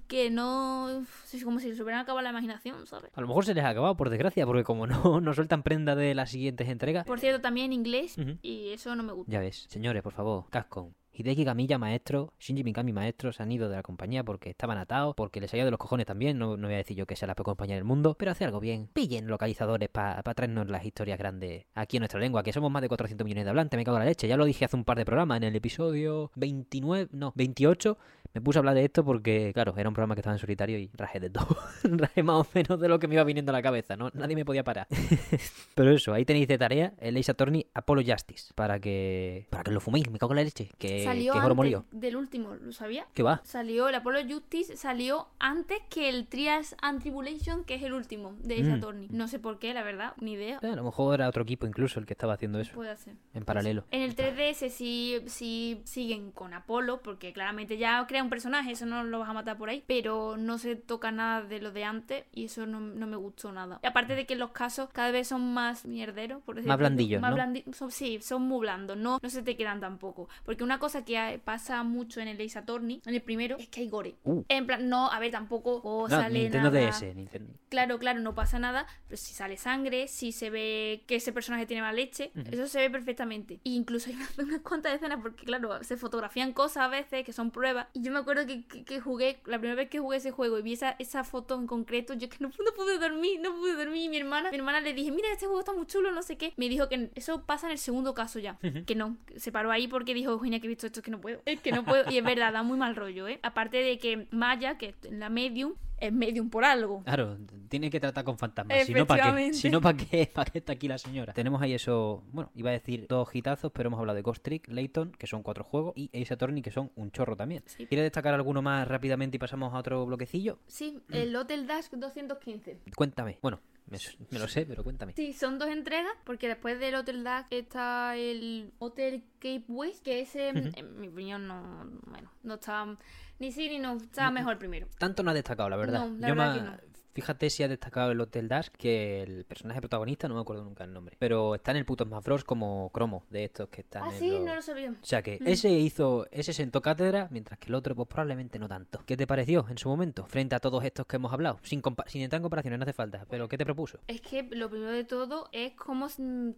que no. Es como si se hubieran acabado la imaginación, ¿sabes? A lo mejor se les ha acabado, por desgracia, porque como no, no sueltan prenda de las siguientes entregas. Por cierto, también en inglés, y eso no me gusta. Ya ves, señores, por favor, Cascon. Hideki Kamiya, maestro, Shinji Mikami, maestro, se han ido de la compañía porque estaban atados, porque les salía de los cojones también, no, no voy a decir yo que sea la peor compañía del mundo, pero hace algo bien. Pillen localizadores para traernos las historias grandes aquí en nuestra lengua, que somos más de 400 millones de hablantes, me cago en la leche, ya lo dije hace un par de programas, en el episodio 29, no, 28, me puse a hablar de esto porque, claro, era un programa que estaba en solitario y rajé de todo, rajé más o menos de lo que me iba viniendo a la cabeza, ¿no? Nadie me podía parar. pero eso, ahí tenéis de tarea el Ace Attorney Apollo Justice, para que, para que lo fuméis, me cago en la leche, que, Salió que antes del último, ¿lo sabía? ¿Qué va? Salió el Apollo Justice, salió antes que el Trials and Tribulation, que es el último de Ace Mm. Attorney. No sé por qué, la verdad, ni idea. Eh, A lo mejor era otro equipo incluso el que estaba haciendo eso, Puede ser. en paralelo. En el 3DS sí, sí siguen con Apolo, porque claramente ya crea un personaje, eso no lo vas a matar por ahí, pero no se toca nada de lo de antes y eso no, no me gustó nada. Y aparte de que los casos cada vez son más mierderos, por decirlo Más blandillos, Más ¿no? blandi- son- sí, son muy blandos, no, no se te quedan tampoco. Porque una cosa que pasa mucho en el Ace Attorney, en el primero, es que hay gore. Uh. En plan, no, a ver, tampoco o No, sale Nintendo nada. DS, Nintendo. Claro, claro, no pasa nada, pero si sale sangre, si se ve que ese personaje tiene más leche, eso se ve perfectamente. E incluso hay unas, unas cuantas escenas, porque claro, se fotografían cosas a veces que son pruebas. Y yo me acuerdo que, que- que jugué, la primera vez que jugué ese juego y vi esa, esa foto en concreto, yo que no, no pude dormir, no pude dormir. Y mi hermana, mi hermana le dije, mira, este juego está muy chulo, no sé qué. Me dijo que eso pasa en el segundo caso ya. Que no, se paró ahí porque dijo, Eugenia, que he visto esto, es que no puedo. Es que no puedo. Y es verdad, da muy mal rollo, ¿eh? Aparte de que Maya, que es la medium, es medium por algo. Claro, tiene que tratar con fantasmas. Si no, ¿para qué? Si no, ¿para qué? ¿Para qué está aquí la señora? Tenemos ahí eso, bueno, iba a decir dos hitazos, pero hemos hablado de Ghost Trick, Layton, que son cuatro juegos, y Ace Attorney, que son un chorro también. Sí. ¿Quieres destacar alguno más rápidamente y pasamos a otro bloquecillo? Sí, el Hotel Dash 215. Cuéntame. Bueno, me, me lo sé, pero cuéntame. Sí, son dos entregas, porque después del Hotel Dash está el Hotel Cape West, que ese, en mi opinión, no, bueno, no está ni sí ni no, está mejor primero. Tanto no ha destacado, la verdad. No, la Yo verdad ma- que no. Fíjate si ha destacado el Hotel Dash que el personaje protagonista, no me acuerdo nunca el nombre, pero está en el puto Smash Bros. como cromo de estos que están Ah, en sí, los- no lo sabía. O sea que ese hizo, ese sentó cátedra, mientras que el otro, pues probablemente no tanto. ¿Qué te pareció en su momento, frente a todos estos que hemos hablado? Sin, sin entrar en comparaciones, no hace falta, pero ¿qué te propuso? Es que lo primero de todo es cómo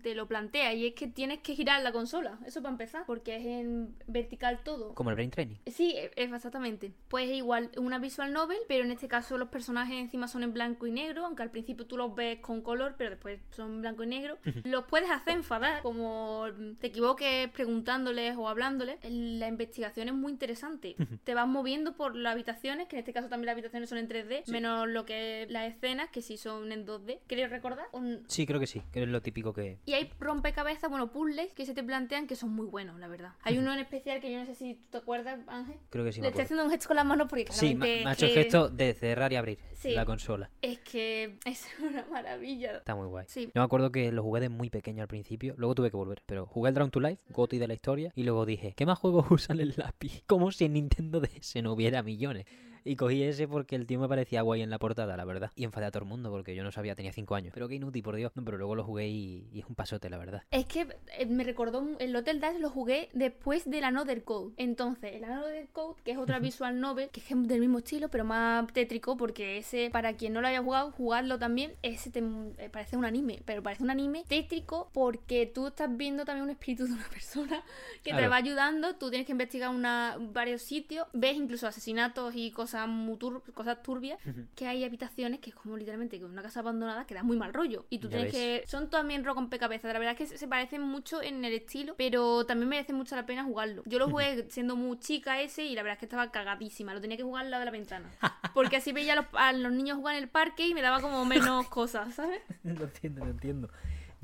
te lo plantea, y es que tienes que girar la consola, eso para empezar, porque es en vertical todo. Como el Brain Training. Sí, e- es exactamente. Pues es igual una visual novel, pero en este caso los personajes encima son en blanco y negro, aunque al principio tú los ves con color, pero después son blanco y negro. los puedes hacer enfadar, como te equivoques preguntándoles o hablándoles. La investigación es muy interesante. te vas moviendo por las habitaciones, que en este caso también las habitaciones son en 3D, menos lo que es las escenas, que sí son en 2D. ¿Queréis recordar? Un- Sí, creo que sí, que es lo típico que... y hay rompecabezas, bueno, puzzles que se te plantean que son muy buenos, la verdad. Hay uno en especial que yo no sé si tú te acuerdas, Ángel. Creo que sí Le estoy haciendo un gesto con las manos porque Sí, me, claramente ha hecho que- gesto de cerrar y abrir Sí. la consola. Es que es una maravilla. Está muy guay. Sí. Yo me acuerdo que lo jugué de muy pequeño al principio, luego tuve que volver, pero jugué el Drown to Life, GOTY de la historia, y luego dije, ¿qué más juegos usan el lápiz? Como si en Nintendo DS no hubiera millones. Y cogí ese porque el tío me parecía guay en la portada, la verdad. Y enfadé a todo el mundo porque yo no sabía, tenía 5 años. Pero qué inútil, por Dios. No, pero luego lo jugué y, y es un pasote, la verdad. Es que eh, me recordó el Hotel Dash lo jugué después del Another Code. Entonces, el Another Code, que es otra visual novel, que es del mismo estilo, pero más tétrico, porque ese, para quien no lo haya jugado, jugarlo también, ese te, eh, parece un anime, pero parece un anime tétrico porque tú estás viendo también un espíritu de una persona que te va ayudando, tú tienes que investigar una, varios sitios, ves incluso asesinatos y cosas muy tur- cosas turbias, que hay habitaciones que es como literalmente que una casa abandonada que da muy mal rollo. Y tú Ya tienes ves. que son también rompecabezas. La verdad es que se- parecen mucho en el estilo, pero también merece mucho la pena jugarlo. Yo lo jugué siendo muy chica ese y la verdad es que estaba cagadísima. Lo tenía que jugar al lado de la ventana. Porque así veía a los, a los niños jugar en el parque y me daba como menos cosas, ¿sabes? lo entiendo, lo entiendo.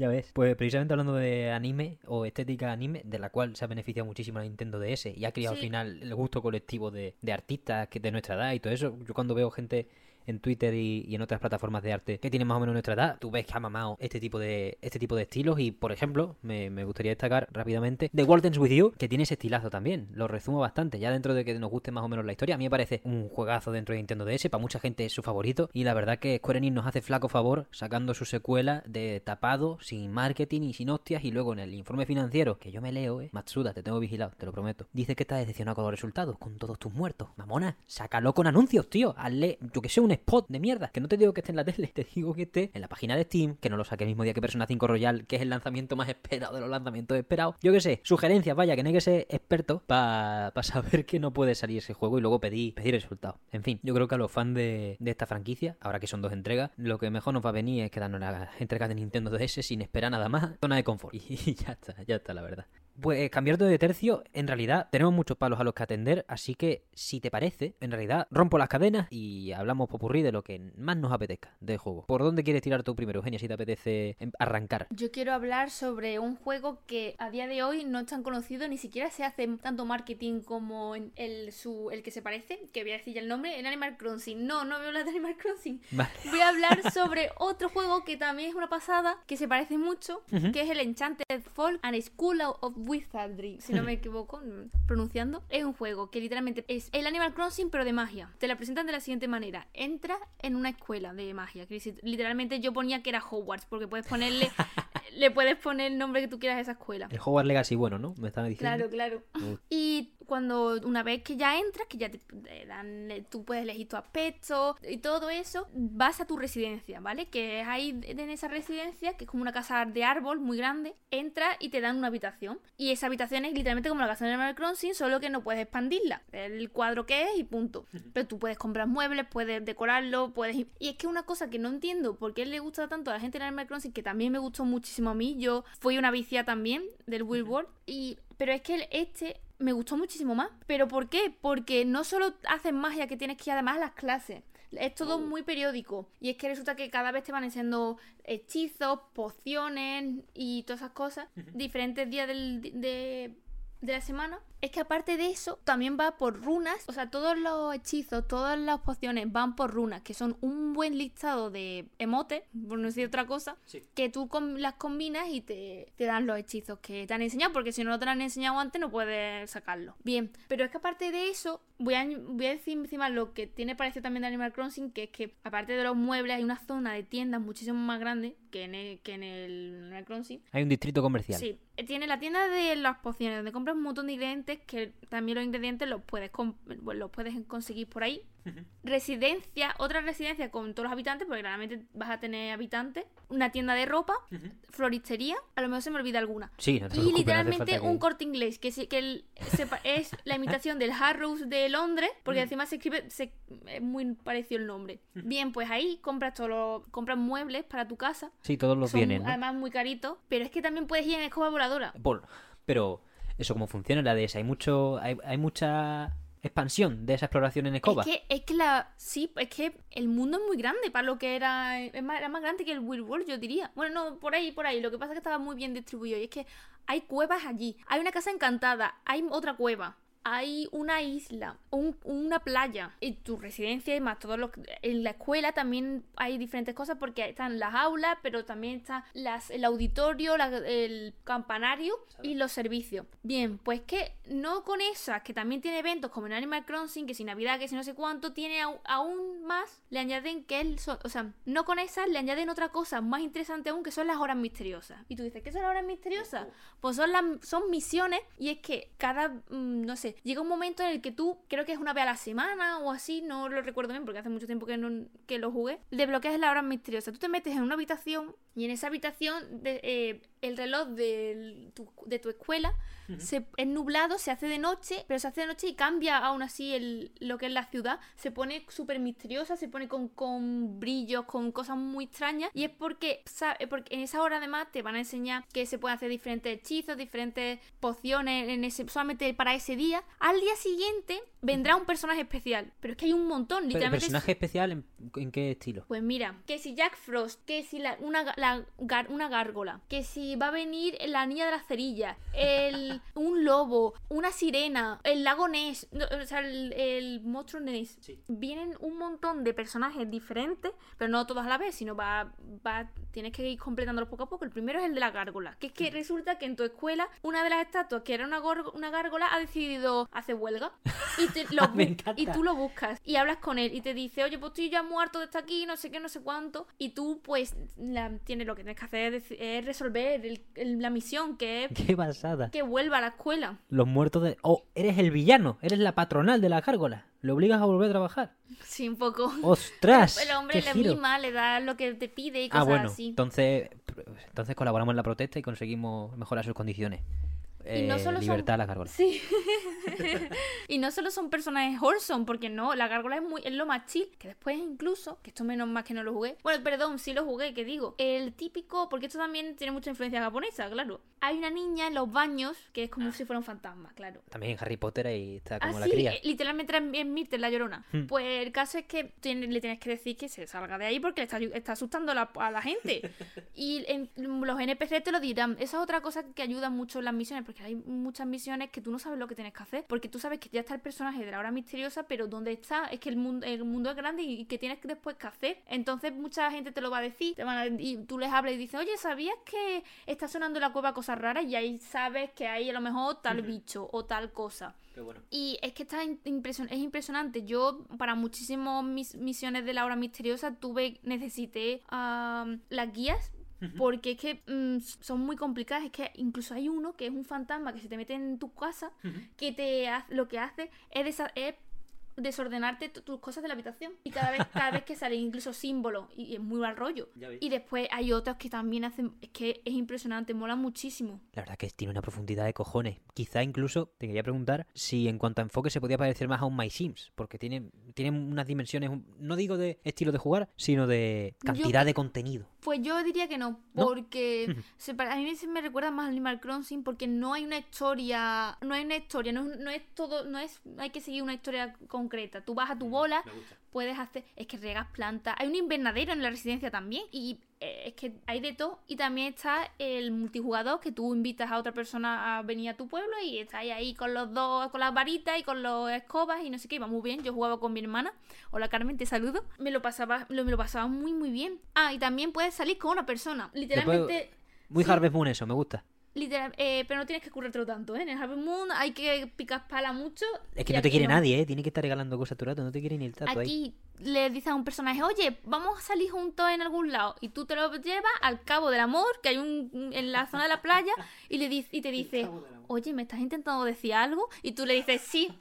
Ya ves. Pues precisamente hablando de anime o estética anime, de la cual se ha beneficiado muchísimo la Nintendo DS y ha creado Sí. al final el gusto colectivo de, de artistas que de nuestra edad y todo eso. Yo cuando veo gente en Twitter y, en otras plataformas de arte que tienen más o menos nuestra edad, tú ves que ha mamado este tipo de este tipo de estilos y por ejemplo, me, me gustaría destacar rápidamente The Ends With You, que tiene ese estilazo también, lo resumo bastante, ya dentro de que nos guste más o menos la historia, a mí me parece un juegazo dentro de Nintendo DS, para mucha gente es su favorito y la verdad que Square Enix nos hace flaco favor sacando su secuela de tapado, sin marketing y sin hostias y luego en el informe financiero que yo me leo, eh, Matsuda, te tengo vigilado, te lo prometo, dice que está decepcionado con los resultados, con todos tus muertos, mamona, sácalo con anuncios, tío, hazle, yo que sé, un spot de mierda, que no te digo que esté en la tele, te digo que esté en la página de Steam, que no lo saque el mismo día que Persona 5 Royal, que es el lanzamiento más esperado de los lanzamientos esperados, yo que sé, sugerencias, vaya, que no hay que ser experto para saber que no puede salir ese juego y luego pedir, pedir resultados. En fin, yo creo que a los fans de, de esta franquicia, ahora que son dos entregas, lo que mejor nos va a venir es quedarnos las entregas de Nintendo DS sin esperar nada más, zona de confort. Y ya está, ya está, la verdad. Pues cambiando de tercio, en realidad tenemos muchos palos a los que atender, así que si te parece, en realidad rompo las cadenas y hablamos popurrí de lo que más nos apetezca del juego. ¿Por dónde quieres tirar tú primero, Eugenia, si te apetece em- arrancar? Yo quiero hablar sobre un juego que a día de hoy no es tan conocido, ni siquiera se hace tanto marketing como en el, su, el que se parece, que voy a decir ya el nombre, en Animal Crossing. No, no voy a hablar de Animal Crossing. Vale. Voy a hablar sobre otro juego que también es una pasada, que se parece mucho, que es el Enchanted Folk and School of Wizardry, si no me equivoco pronunciando. Es un juego que literalmente es el Animal Crossing pero de magia. Te la presentan de la siguiente manera. Entras en una escuela de magia. que Literalmente yo ponía que era Hogwarts, porque puedes ponerle... le puedes poner el nombre que tú quieras a esa escuela. El Hogwarts Legacy bueno, ¿no? Me Claro, diciendo. claro. Uh. Y cuando una vez que ya entras, que ya te, te dan, tú puedes elegir tu aspecto y todo eso, vas a tu residencia, ¿vale? Que es ahí en esa residencia, que es como una casa de árbol muy grande, entras y te dan una habitación. Y esa habitación es literalmente como la casa de Animal Crossing, solo que no puedes expandirla. El cuadro que es y punto. Pero tú puedes comprar muebles, puedes decorarlo, puedes... Y es que una cosa que no entiendo por qué le gusta tanto a la gente de Animal Crossing, que también me gustó muchísimo a mí, yo fui una vicia también del Will World, y... pero es que este me gustó muchísimo más. ¿Pero por qué? Porque no solo haces magia que tienes que ir además a las clases. Es todo muy periódico. Y es que resulta que cada vez te van enseñando hechizos, pociones y todas esas cosas. Diferentes días del, de, de la semana. Es que aparte de eso, también va por runas. O sea, todos los hechizos, todas las pociones van por runas, que son un buen listado de emotes, por no decir otra cosa, Sí. que tú las combinas y te, te dan los hechizos que te han enseñado, porque si no te lo han enseñado antes no puedes sacarlo. Bien, pero es que aparte de eso, voy a, voy a decir encima lo que tiene parecido también de Animal Crossing, que es que aparte de los muebles hay una zona de tiendas muchísimo más grande que en el, que en el Animal Crossing. Hay un distrito comercial. Sí, eh, tiene la tienda de las pociones, donde compras un montón de ingredientes que también los ingredientes los puedes, los puedes conseguir por ahí. Residencia, otra residencia con todos los habitantes, porque claramente vas a tener habitantes. Una tienda de ropa, floristería, a lo mejor se me olvida alguna. Sí, no te y no literalmente falta que- un corte inglés, que, sí- que el- es la imitación del Harrows de Londres, porque encima se escribe, se- es muy parecido el nombre. Bien, pues ahí compras todos los- compras muebles para tu casa. Sí, todos los Son vienen, ¿no? además muy caritos, pero es que también puedes ir en escoba voladora. Por- Pero, ¿eso cómo funciona la DS? ¿Hay mucho hay, hay mucha expansión de esa exploración en escoba? Es que, es que la. Sí, es que el mundo es muy grande para lo que era. Es más, era más grande que el Will World, yo diría. Bueno, no, por ahí, por ahí. Lo que pasa es que estaba muy bien distribuido. Y es que hay cuevas allí. Hay una casa encantada. Hay otra cueva. Hay una isla, un- una playa, y tu residencia y más todos los... En la escuela también hay diferentes cosas porque están las aulas, pero también está las, el auditorio, la- el campanario y los servicios. Bien, pues que no con esas, que también tiene eventos como en Animal Crossing, que si Navidad, que si no sé cuánto, tiene aún más, le añaden que él... o sea, no con esas, le añaden otra cosa más interesante aún, que son las horas misteriosas. Y tú dices, ¿qué son las horas misteriosas? Pues son, las, son misiones y es que cada, mm, no sé, llega un momento en el que tú, creo que es una vez a la semana o así, no lo recuerdo bien porque hace mucho tiempo que, no, que lo jugué, desbloqueas la hora misteriosa. Tú te metes en una habitación y en esa habitación de- eh, el reloj del- tu- de tu escuela se, es nublado, se hace de noche, pero se hace de noche y cambia aún así el, lo que es la ciudad. Se pone súper misteriosa, se pone con, con brillos, con cosas muy extrañas. Y es porque, sa- eh, porque en esa hora además te van a enseñar que se pueden hacer diferentes hechizos, diferentes pociones en ese, solamente para ese día. Al día siguiente vendrá un personaje especial. Pero es que hay un montón, literalmente. ¿Personaje especial en, en qué estilo? Pues mira, que si Jack Frost, que si la- una, la gar- una gárgola, que si va a venir la niña de las cerillas, el, un lobo, una sirena, el lago Ness, no, o sea, el, el monstruo Ness. Vienen un montón de personajes diferentes, pero no todos a la vez, sino va, va, tienes que ir completándolos poco a poco. El primero es el de la gárgola, que es que resulta que en tu escuela una de las estatuas que era una, gárgola ha decidido hacer huelga y, te- lo encanta. y tú lo buscas y hablas con él y te dice, oye, pues estoy ya muerto de estar aquí, no sé qué, no sé cuánto. Y tú, pues, la, tienes lo que tienes que hacer es, es resolver el- el- la misión, que es Qué basada. que vuelva a la escuela. Los muertos de... Oh, eres el villano, eres la patronal de la gárgola. Le obligas a volver a trabajar. Sí, un poco. ¡Ostras! El hombre ¡Qué le giro! mima, le da lo que te pide y Ah, cosas bueno, así. entonces, entonces colaboramos en la protesta y conseguimos mejorar sus condiciones. Y no Eh, solo son- libertad a las gárgolas. Sí. y no solo son personajes wholesome, porque no, la gárgola es muy es lo más chill, que después incluso, que esto menos más que no lo jugué. Bueno, perdón, sí lo jugué, que digo. El típico, porque esto también tiene mucha influencia japonesa, claro. Hay una niña en los baños que es como si fuera un fantasma, claro. También en Harry Potter ahí está como la cría. eh, literalmente era en Myrtle, la llorona. Hmm. Pues el caso es que tiene- le tienes que decir que se salga de ahí porque le está, está asustando a la, a la gente. y en- los NPC te lo dirán. Esa es otra cosa que ayuda mucho en las misiones, porque hay muchas misiones que tú no sabes lo que tienes que hacer. Porque tú sabes que ya está el personaje de la hora misteriosa, pero ¿dónde está? Es que el mundo, el mundo es grande y, y que tienes que después que hacer. Entonces mucha gente te lo va a decir. te van a- y tú les hablas y dices, oye, ¿sabías que está sonando en la cueva cosas raras? Y ahí sabes que hay a lo mejor tal bicho o tal cosa. Qué bueno. Y es que está impresion- es impresionante. Yo, para muchísimas mis misiones de la hora misteriosa, tuve, necesité las guías. Porque es que mm, son muy complicadas. Es que incluso hay uno que es un fantasma que se te mete en tu casa. Que te lo que hace es, es desordenarte tu- tus cosas de la habitación. Y cada vez, cada vez que salen incluso símbolos. Y, y es muy mal rollo. Y después hay otros que también hacen. Es que es impresionante, mola muchísimo. La verdad que tiene una profundidad de cojones. Quizá incluso te quería preguntar si en cuanto a enfoque se podía parecer más a un My Sims, porque tiene, tiene unas dimensiones, no digo de estilo de jugar, sino de cantidad Yo- de contenido. Pues yo diría que no, ¿No? porque se a mí se me recuerda más a Animal Crossing porque no hay una historia, no hay una historia, no, es- no es todo, no es, hay que seguir una historia concreta. Tú vas a tu bola, puedes hacer, es que regas plantas, hay un invernadero en la residencia también y eh, es que hay de todo y también está el multijugador que tú invitas a otra persona a venir a tu pueblo y estáis ahí con los dos, con las varitas y con los escobas y no sé qué, iba muy bien. Yo jugaba con mi hermana, hola Carmen, te saludo. Me lo pasaba, lo- me lo pasaba muy muy bien. Ah, y también puedes salir con una persona, literalmente. Muy sí. Harvest Moon eso, me gusta. Literal, eh, pero no tienes que currártelo tanto, ¿eh? En el Harvest Moon hay que picar pala mucho. Es que no te aquí quiere nadie, ¿eh? Tiene que estar regalando cosas todo el rato, no te quiere ni el tato ahí. Le dices a un personaje, oye, vamos a salir juntos en algún lado. Y tú te lo llevas al cabo del amor, que hay un en la zona de la playa, y le dice, y te dice, oye, ¿me estás intentando decir algo? Y tú le dices, sí.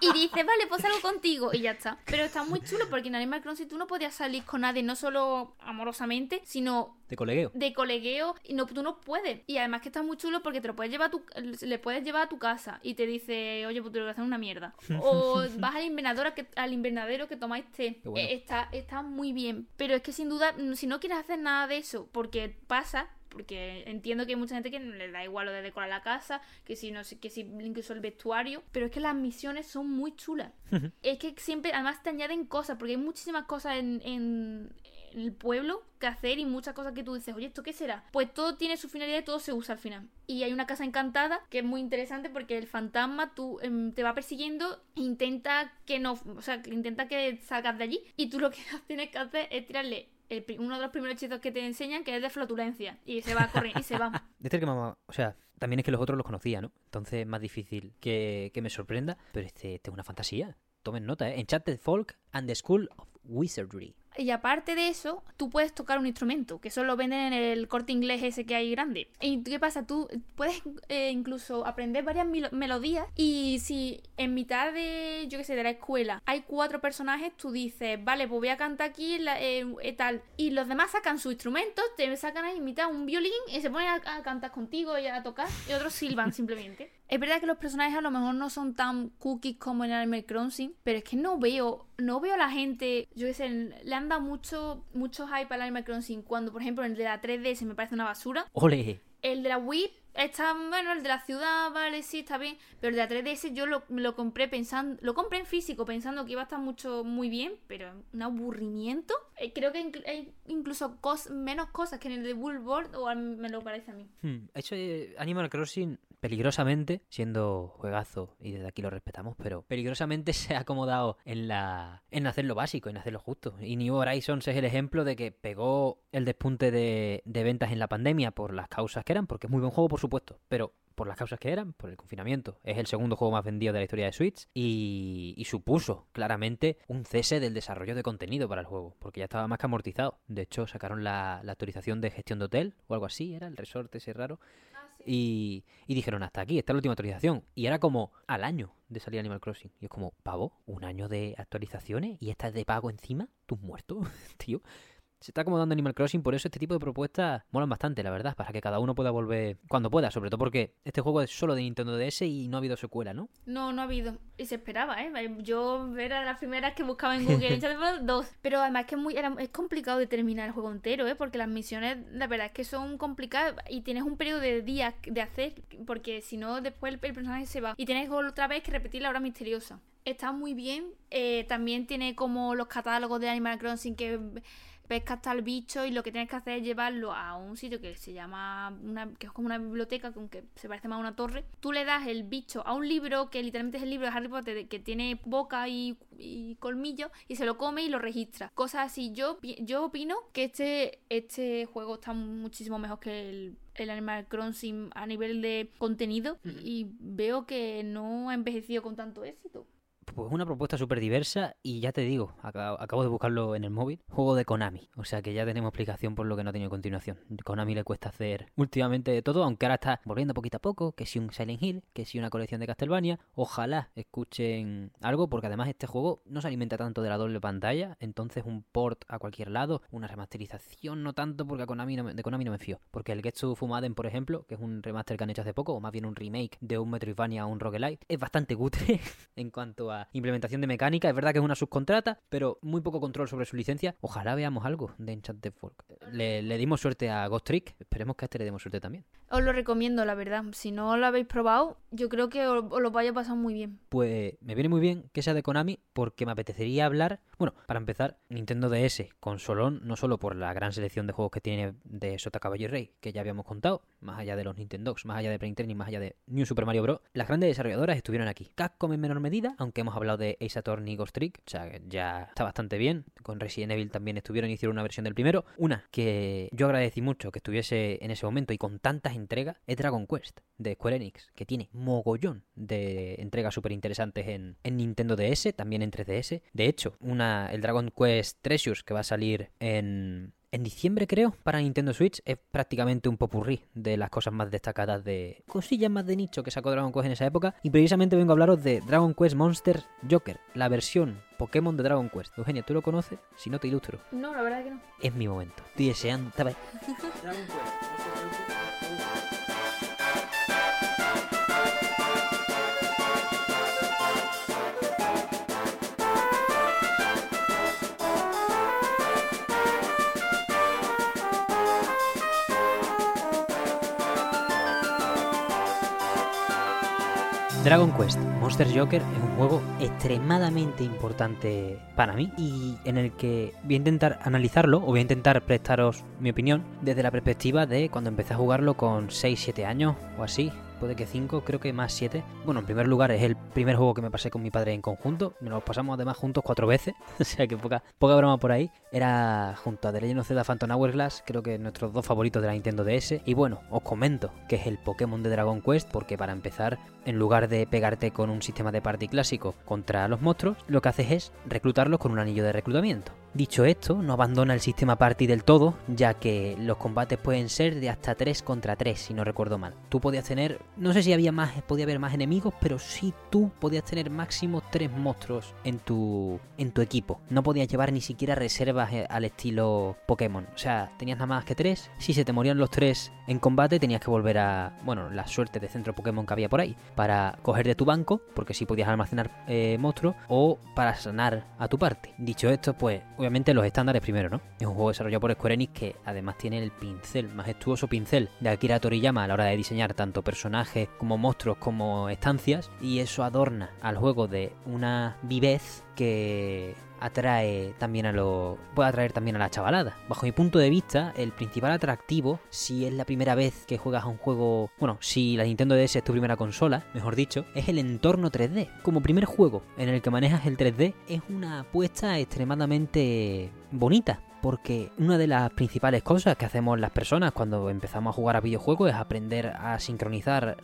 Y dices, vale, pues salgo contigo. Y ya está. Pero está muy chulo porque en Animal Crossing tú no podías salir con nadie, no solo amorosamente, sino De colegueo. de colegueo y no tú no puedes y además que está muy chulo porque te lo puedes llevar a tu le puedes llevar a tu casa y te dice oye pues te lo voy a hacer una mierda o vas al invernadero que al invernadero que tomáis té bueno. Eh, está está muy bien pero es que sin duda si no quieres hacer nada de eso porque pasa porque entiendo que hay mucha gente que no le da igual lo de decorar la casa, que si no sé, que si incluso el vestuario, pero es que las misiones son muy chulas. es que siempre, además te añaden cosas, porque hay muchísimas cosas en, en, el pueblo que hacer y muchas cosas que tú dices, oye, ¿esto qué será? Pues todo tiene su finalidad y todo se usa al final. Y hay una casa encantada que es muy interesante porque el fantasma tú em, te va persiguiendo e intenta que no, o sea, intenta que salgas de allí y tú lo que tienes que hacer es tirarle uno de los primeros hechizos que te enseñan que es de flotulencia y se va corriendo y se va. Este que mamá, o sea, también es que los otros los conocía, ¿no? Entonces es más difícil que, que me sorprenda, pero este, este es una fantasía. Tomen nota, ¿eh? Enchanted Folk and the School of Wizardry. Y aparte de eso, tú puedes tocar un instrumento, que eso lo venden en el corte inglés ese que hay grande. ¿Y qué pasa? Tú puedes eh, incluso aprender varias melodías y si en mitad de, yo qué sé, de la escuela hay cuatro personajes, tú dices, vale, pues voy a cantar aquí eh, eh, tal. Y los demás sacan sus instrumentos, te sacan ahí en mitad un violín y se ponen a, cantar contigo y a tocar y otros silban simplemente. Es verdad que los personajes a lo mejor no son tan cookies como en Animal Crossing, pero es que no veo, no veo a la gente, yo qué sé, le han dado mucho, mucho hype al Animal Crossing cuando, por ejemplo, el de la 3DS me parece una basura. ¡Ole! El de la Wii está, bueno, el de la ciudad, vale, sí, está bien. Pero el de la 3DS yo lo, lo compré pensando, lo compré en físico pensando que iba a estar mucho, muy bien, pero un aburrimiento. Eh, creo que hay incluso menos cosas que en el de Bullboard, o me lo parece a mí. Hmm, eso Animal Crossing peligrosamente, siendo juegazo, y desde aquí lo respetamos, pero peligrosamente se ha acomodado en la en hacer lo básico, en hacer lo justo. Y New Horizons es el ejemplo de que pegó el despunte de, ventas en la pandemia por las causas que eran, porque es muy buen juego, por supuesto, pero por las causas que eran, por el confinamiento. Es el segundo juego más vendido de la historia de Switch y, y, supuso claramente un cese del desarrollo de contenido para el juego, porque ya estaba más que amortizado. De hecho, sacaron la, la actualización de gestión de hotel o algo así, era el resort ese raro, y, dijeron, hasta aquí, esta es la última actualización. Y era como al año de salir Animal Crossing. Y es como, pavo, un año de actualizaciones y esta es de pago encima. Tú muerto, tío se está acomodando Animal Crossing, por eso este tipo de propuestas molan bastante, la verdad, para que cada uno pueda volver cuando pueda, sobre todo porque este juego es solo de Nintendo DS y no ha habido secuela, ¿no? No, no ha habido. Y se esperaba, ¿eh? Yo era de las primeras que buscaba en Google, dos. Pero además que es, muy, es complicado de terminar el juego entero, ¿eh? Porque las misiones, la verdad es que son complicadas y tienes un periodo de días de hacer, porque si no, después el, personaje se va. Y tienes otra vez que repetir la hora misteriosa. Está muy bien. Eh, también tiene como los catálogos de Animal Crossing que pescas tal bicho y lo que tienes que hacer es llevarlo a un sitio que se llama una, que es como una biblioteca aunque se parece más a una torre. Tú le das el bicho a un libro que literalmente es el libro de Harry Potter que tiene boca y, y colmillo y se lo come y lo registra. Cosas así. Yo yo opino que este este juego está muchísimo mejor que el el Animal Crossing a nivel de contenido y veo que no ha envejecido con tanto éxito pues una propuesta súper diversa y ya te digo, acabo, de buscarlo en el móvil, juego de Konami, o sea que ya tenemos explicación por lo que no ha tenido continuación. Konami le cuesta hacer últimamente de todo, aunque ahora está volviendo poquito a poco, que si un Silent Hill, que si una colección de Castlevania, ojalá escuchen algo porque además este juego no se alimenta tanto de la doble pantalla, entonces un port a cualquier lado, una remasterización no tanto porque a Konami de Konami no me fío, porque el Getsu Fumaden por ejemplo, que es un remaster que han hecho hace poco, o más bien un remake de un Metroidvania a un roguelite, es bastante cutre en cuanto a implementación de mecánica. Es verdad que es una subcontrata, pero muy poco control sobre su licencia. Ojalá veamos algo de Enchanted Folk. Le, dimos suerte a Ghost Trick, esperemos que a este le demos suerte también. Os lo recomiendo, la verdad. Si no lo habéis probado, yo creo que os, lo vaya a pasar muy bien. Pues me viene muy bien que sea de Konami, porque me apetecería hablar. Bueno, para empezar, Nintendo DS, consolón, no solo por la gran selección de juegos que tiene de Sota Caballo y Rey, que ya habíamos contado, más allá de los Nintendogs, más allá de Brain Training, más allá de New Super Mario Bros. Las grandes desarrolladoras estuvieron aquí. Capcom en menor medida, aunque hemos hablado de Ace Attorney y Ghost Trick, o sea, ya está bastante bien. Con Resident Evil también estuvieron y hicieron una versión del primero. Una que yo agradecí mucho que estuviese en ese momento y con tantas entregas es Dragon Quest de Square Enix, que tiene mogollón de entregas súper interesantes en, en, Nintendo DS, también en 3DS. De hecho, una, el Dragon Quest Treasures que va a salir en, en diciembre creo, para Nintendo Switch, es prácticamente un popurrí de las cosas más destacadas de cosillas más de nicho que sacó Dragon Quest en esa época. Y precisamente vengo a hablaros de Dragon Quest Monster Joker, la versión Pokémon de Dragon Quest. Eugenia, ¿tú lo conoces? Si no, te ilustro. No, la verdad que no. Es mi momento. Estoy deseando. Dragon Quest. Dragon Quest Monster Joker es un juego extremadamente importante para mí y en el que voy a intentar analizarlo o voy a intentar prestaros mi opinión desde la perspectiva de cuando empecé a jugarlo con 6-7 años o así puede que 5, creo que más 7. Bueno, en primer lugar es el primer juego que me pasé con mi padre en conjunto. Nos lo pasamos además juntos cuatro veces, o sea que poca, poca broma por ahí. Era junto a The Legend of Zelda Phantom Hourglass, creo que nuestros dos favoritos de la Nintendo DS. Y bueno, os comento que es el Pokémon de Dragon Quest, porque para empezar, en lugar de pegarte con un sistema de party clásico contra los monstruos, lo que haces es reclutarlos con un anillo de reclutamiento. Dicho esto, no abandona el sistema party del todo, ya que los combates pueden ser de hasta 3 contra 3, si no recuerdo mal. Tú podías tener, no sé si había más, podía haber más enemigos, pero sí tú podías tener máximo 3 monstruos en tu, en tu equipo. No podías llevar ni siquiera reservas eh, al estilo Pokémon. O sea, tenías nada más que 3. Si se te morían los 3 en combate, tenías que volver a, bueno, la suerte de centro Pokémon que había por ahí, para coger de tu banco, porque sí podías almacenar eh, monstruos, o para sanar a tu parte. Dicho esto, pues obviamente los estándares primero, ¿no? Es un juego desarrollado por Square Enix que además tiene el pincel, majestuoso pincel de Akira Toriyama a la hora de diseñar tanto personajes como monstruos como estancias y eso adorna al juego de una vivez que atrae también a lo puede atraer también a la chavalada. Bajo mi punto de vista, el principal atractivo si es la primera vez que juegas a un juego, bueno, si la Nintendo DS es tu primera consola, mejor dicho, es el entorno 3D. Como primer juego en el que manejas el 3D es una apuesta extremadamente bonita porque una de las principales cosas que hacemos las personas cuando empezamos a jugar a videojuegos es aprender a sincronizar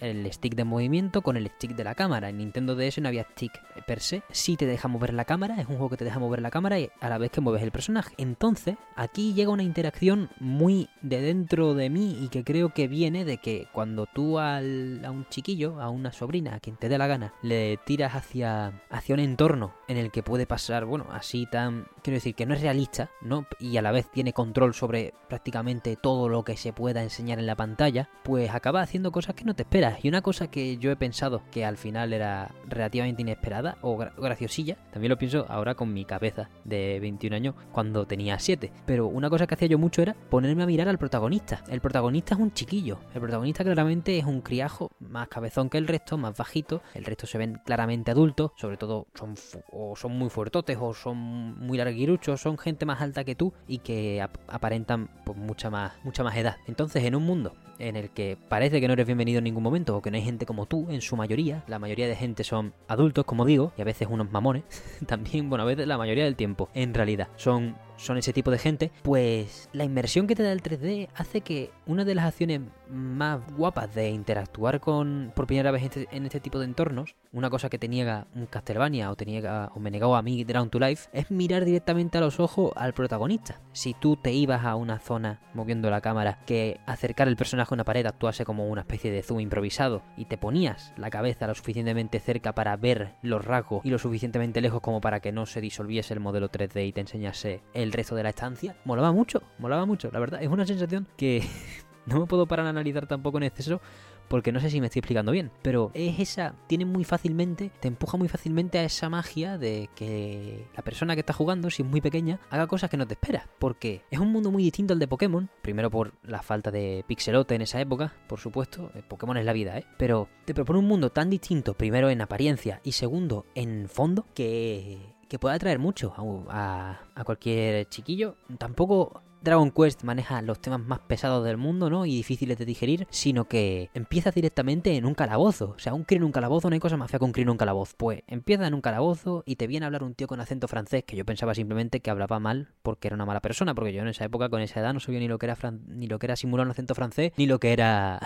el stick de movimiento con el stick de la cámara. En Nintendo DS no había stick per se. Si te deja mover la cámara, es un juego que te deja mover la cámara a la vez que mueves el personaje. Entonces, aquí llega una interacción muy de dentro de mí y que creo que viene de que cuando tú al, a un chiquillo, a una sobrina, a quien te dé la gana, le tiras hacia, hacia un entorno en el que puede pasar, bueno, así tan... Quiero decir que no es realista, Y a la vez tiene control sobre prácticamente todo lo que se pueda enseñar en la pantalla, pues acaba haciendo cosas que no te esperas. Y una cosa que yo he pensado que al final era relativamente inesperada o graciosilla, también lo pienso ahora con mi cabeza de 21 años cuando tenía 7. Pero una cosa que hacía yo mucho era ponerme a mirar al protagonista. El protagonista es un chiquillo. El protagonista claramente es un criajo más cabezón que el resto, más bajito. El resto se ven claramente adultos, sobre todo son, o son muy fuertotes o son muy larguiruchos, son gente más alta que tú y que aparentan pues, mucha, más, mucha más edad. Entonces, en un mundo en el que parece que no eres bienvenido en ningún momento o que no hay gente como tú en su mayoría, la mayoría de gente son adultos, como digo, y a veces unos mamones, también, bueno, a veces la mayoría del tiempo, en realidad, son son ese tipo de gente, pues la inmersión que te da el 3D hace que una de las acciones más guapas de interactuar con por primera vez en este, este tipo de entornos, una cosa que te niega un Castlevania o te o me negaba a mí Drown to Life, es mirar directamente a los ojos al protagonista. Si tú te ibas a una zona moviendo la cámara que acercar el personaje a una pared actuase como una especie de zoom improvisado y te ponías la cabeza lo suficientemente cerca para ver los rasgos y lo suficientemente lejos como para que no se disolviese el modelo 3D y te enseñase el resto de la estancia. Molaba mucho, molaba mucho, la verdad. Es una sensación que no me puedo parar a analizar tampoco en exceso porque no sé si me estoy explicando bien, pero es esa, tiene muy fácilmente, te empuja muy fácilmente a esa magia de que la persona que está jugando, si es muy pequeña, haga cosas que no te esperas, porque es un mundo muy distinto al de Pokémon, primero por la falta de pixelote en esa época, por supuesto, eh, Pokémon es la vida, ¿eh? Pero te propone un mundo tan distinto, primero en apariencia y segundo en fondo, que que puede atraer mucho a, cualquier chiquillo. Tampoco Dragon Quest maneja los temas más pesados del mundo, ¿no? Y difíciles de digerir, sino que empieza directamente en un calabozo. O sea, un crío en un calabozo, no hay cosa más fea que un crío en un calabozo. Pues empieza en un calabozo y te viene a hablar un tío con acento francés, que yo pensaba simplemente que hablaba mal porque era una mala persona, porque yo en esa época, con esa edad, no sabía ni lo que era, ni lo que era simular un acento francés, ni lo que era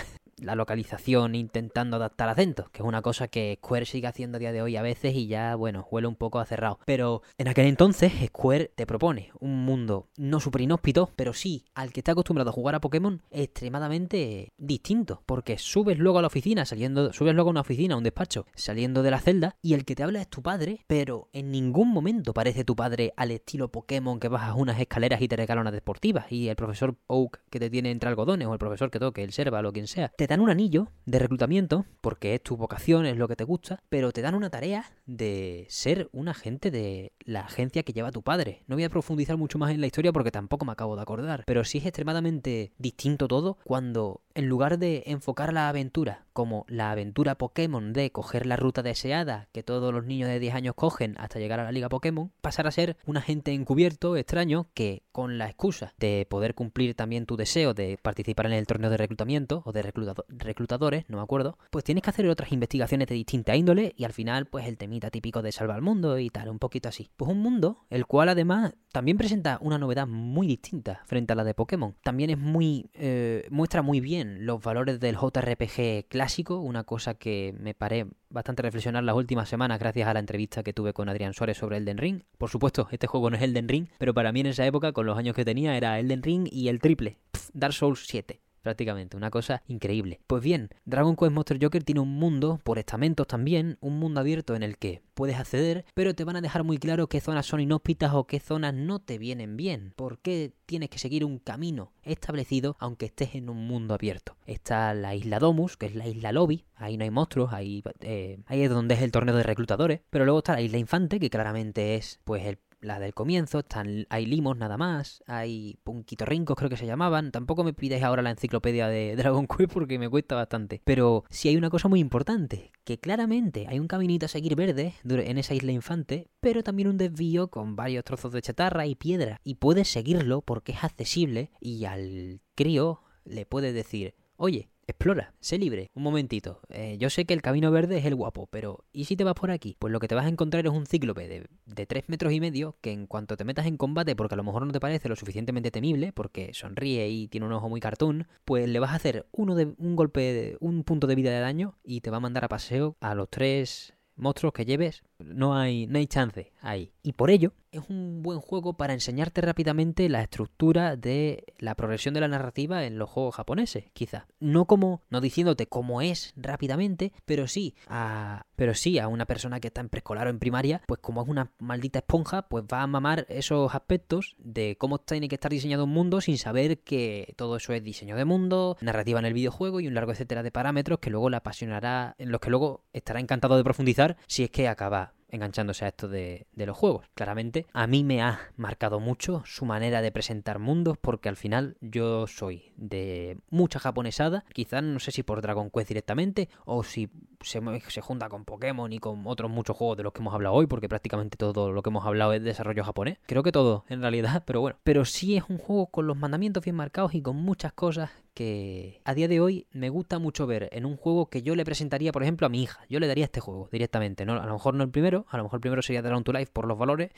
la localización intentando adaptar acentos, que es una cosa que Square sigue haciendo a día de hoy a veces y ya, bueno, huele un poco a cerrado. Pero en aquel entonces Square te propone un mundo no súper inhóspito, pero sí al que está acostumbrado a jugar a Pokémon extremadamente distinto, porque subes luego a la oficina, saliendo, subes luego a una oficina, a un despacho, saliendo de la celda y el que te habla es tu padre, pero en ningún momento parece tu padre al estilo Pokémon que bajas unas escaleras y te regala unas deportivas y el profesor Oak que te tiene entre algodones o el profesor que toque, el Serval o quien sea te dan un anillo de reclutamiento, porque es tu vocación, es lo que te gusta, pero te dan una tarea de ser un agente de la agencia que lleva tu padre. No voy a profundizar mucho más en la historia porque tampoco me acabo de acordar, pero sí es extremadamente distinto todo cuando en lugar de enfocar la aventura como la aventura Pokémon de coger la ruta deseada que todos los niños de 10 años cogen hasta llegar a la liga Pokémon, pasar a ser un agente encubierto extraño que con la excusa de poder cumplir también tu deseo de participar en el torneo de reclutamiento o de reclutadores, no me acuerdo, pues tienes que hacer otras investigaciones de distinta índole y al final pues el temita típico de salvar al mundo y tal, un poquito así. Pues un mundo el cual además también presenta una novedad muy distinta frente a la de Pokémon. También es muy eh, muestra muy bien los valores del JRPG clásico, una cosa que me paré bastante reflexionar las últimas semanas gracias a la entrevista que tuve con Adrián Suárez sobre Elden Ring. Por supuesto, este juego no es Elden Ring, pero para mí en esa época, con los años que tenía, era Elden Ring y el triple, Dark Souls 7 prácticamente, una cosa increíble. Pues bien, Dragon Quest Monster Joker tiene un mundo, por estamentos también, un mundo abierto en el que puedes acceder, pero te van a dejar muy claro qué zonas son inhóspitas o qué zonas no te vienen bien, por qué tienes que seguir un camino establecido aunque estés en un mundo abierto. Está la isla Domus, que es la isla Lobby, ahí no hay monstruos, ahí, eh, ahí es donde es el torneo de reclutadores, pero luego está la isla Infante, que claramente es pues el la del comienzo, están, hay limos nada más, hay punquitorrincos creo que se llamaban, tampoco me pidáis ahora la enciclopedia de Dragon Quest porque me cuesta bastante, pero sí hay una cosa muy importante, que claramente hay un caminito a seguir verde en esa isla infante, pero también un desvío con varios trozos de chatarra y piedra, y puedes seguirlo porque es accesible y al crío le puedes decir, oye, Explora, sé libre. Un momentito. Eh, yo sé que el camino verde es el guapo, pero ¿y si te vas por aquí? Pues lo que te vas a encontrar es un cíclope de, de 3 metros y medio que en cuanto te metas en combate, porque a lo mejor no te parece lo suficientemente temible, porque sonríe y tiene un ojo muy cartoon, pues le vas a hacer uno de, un golpe, de, un punto de vida de daño y te va a mandar a paseo a los tres monstruos que lleves. No hay, no hay chance ahí. Y por ello, es un buen juego para enseñarte rápidamente la estructura de la progresión de la narrativa en los juegos japoneses, quizá. No como, no diciéndote cómo es rápidamente, pero sí a, pero sí a una persona que está en preescolar o en primaria, pues como es una maldita esponja, pues va a mamar esos aspectos de cómo tiene que estar diseñado un mundo sin saber que todo eso es diseño de mundo, narrativa en el videojuego y un largo etcétera de parámetros que luego le apasionará, en los que luego estará encantado de profundizar si es que acaba enganchándose a esto de, los juegos. Claramente, a mí me ha marcado mucho su manera de presentar mundos, porque al final yo soy de mucha japonesada, quizás no sé si por Dragon Quest directamente, o si se, se, junta con Pokémon y con otros muchos juegos de los que hemos hablado hoy, porque prácticamente todo lo que hemos hablado es de desarrollo japonés. Creo que todo, en realidad, pero bueno. Pero sí es un juego con los mandamientos bien marcados y con muchas cosas que a día de hoy me gusta mucho ver en un juego que yo le presentaría, por ejemplo, a mi hija. Yo le daría este juego directamente. ¿no? A lo mejor no el primero, a lo mejor el primero sería Dragon to Life por los valores,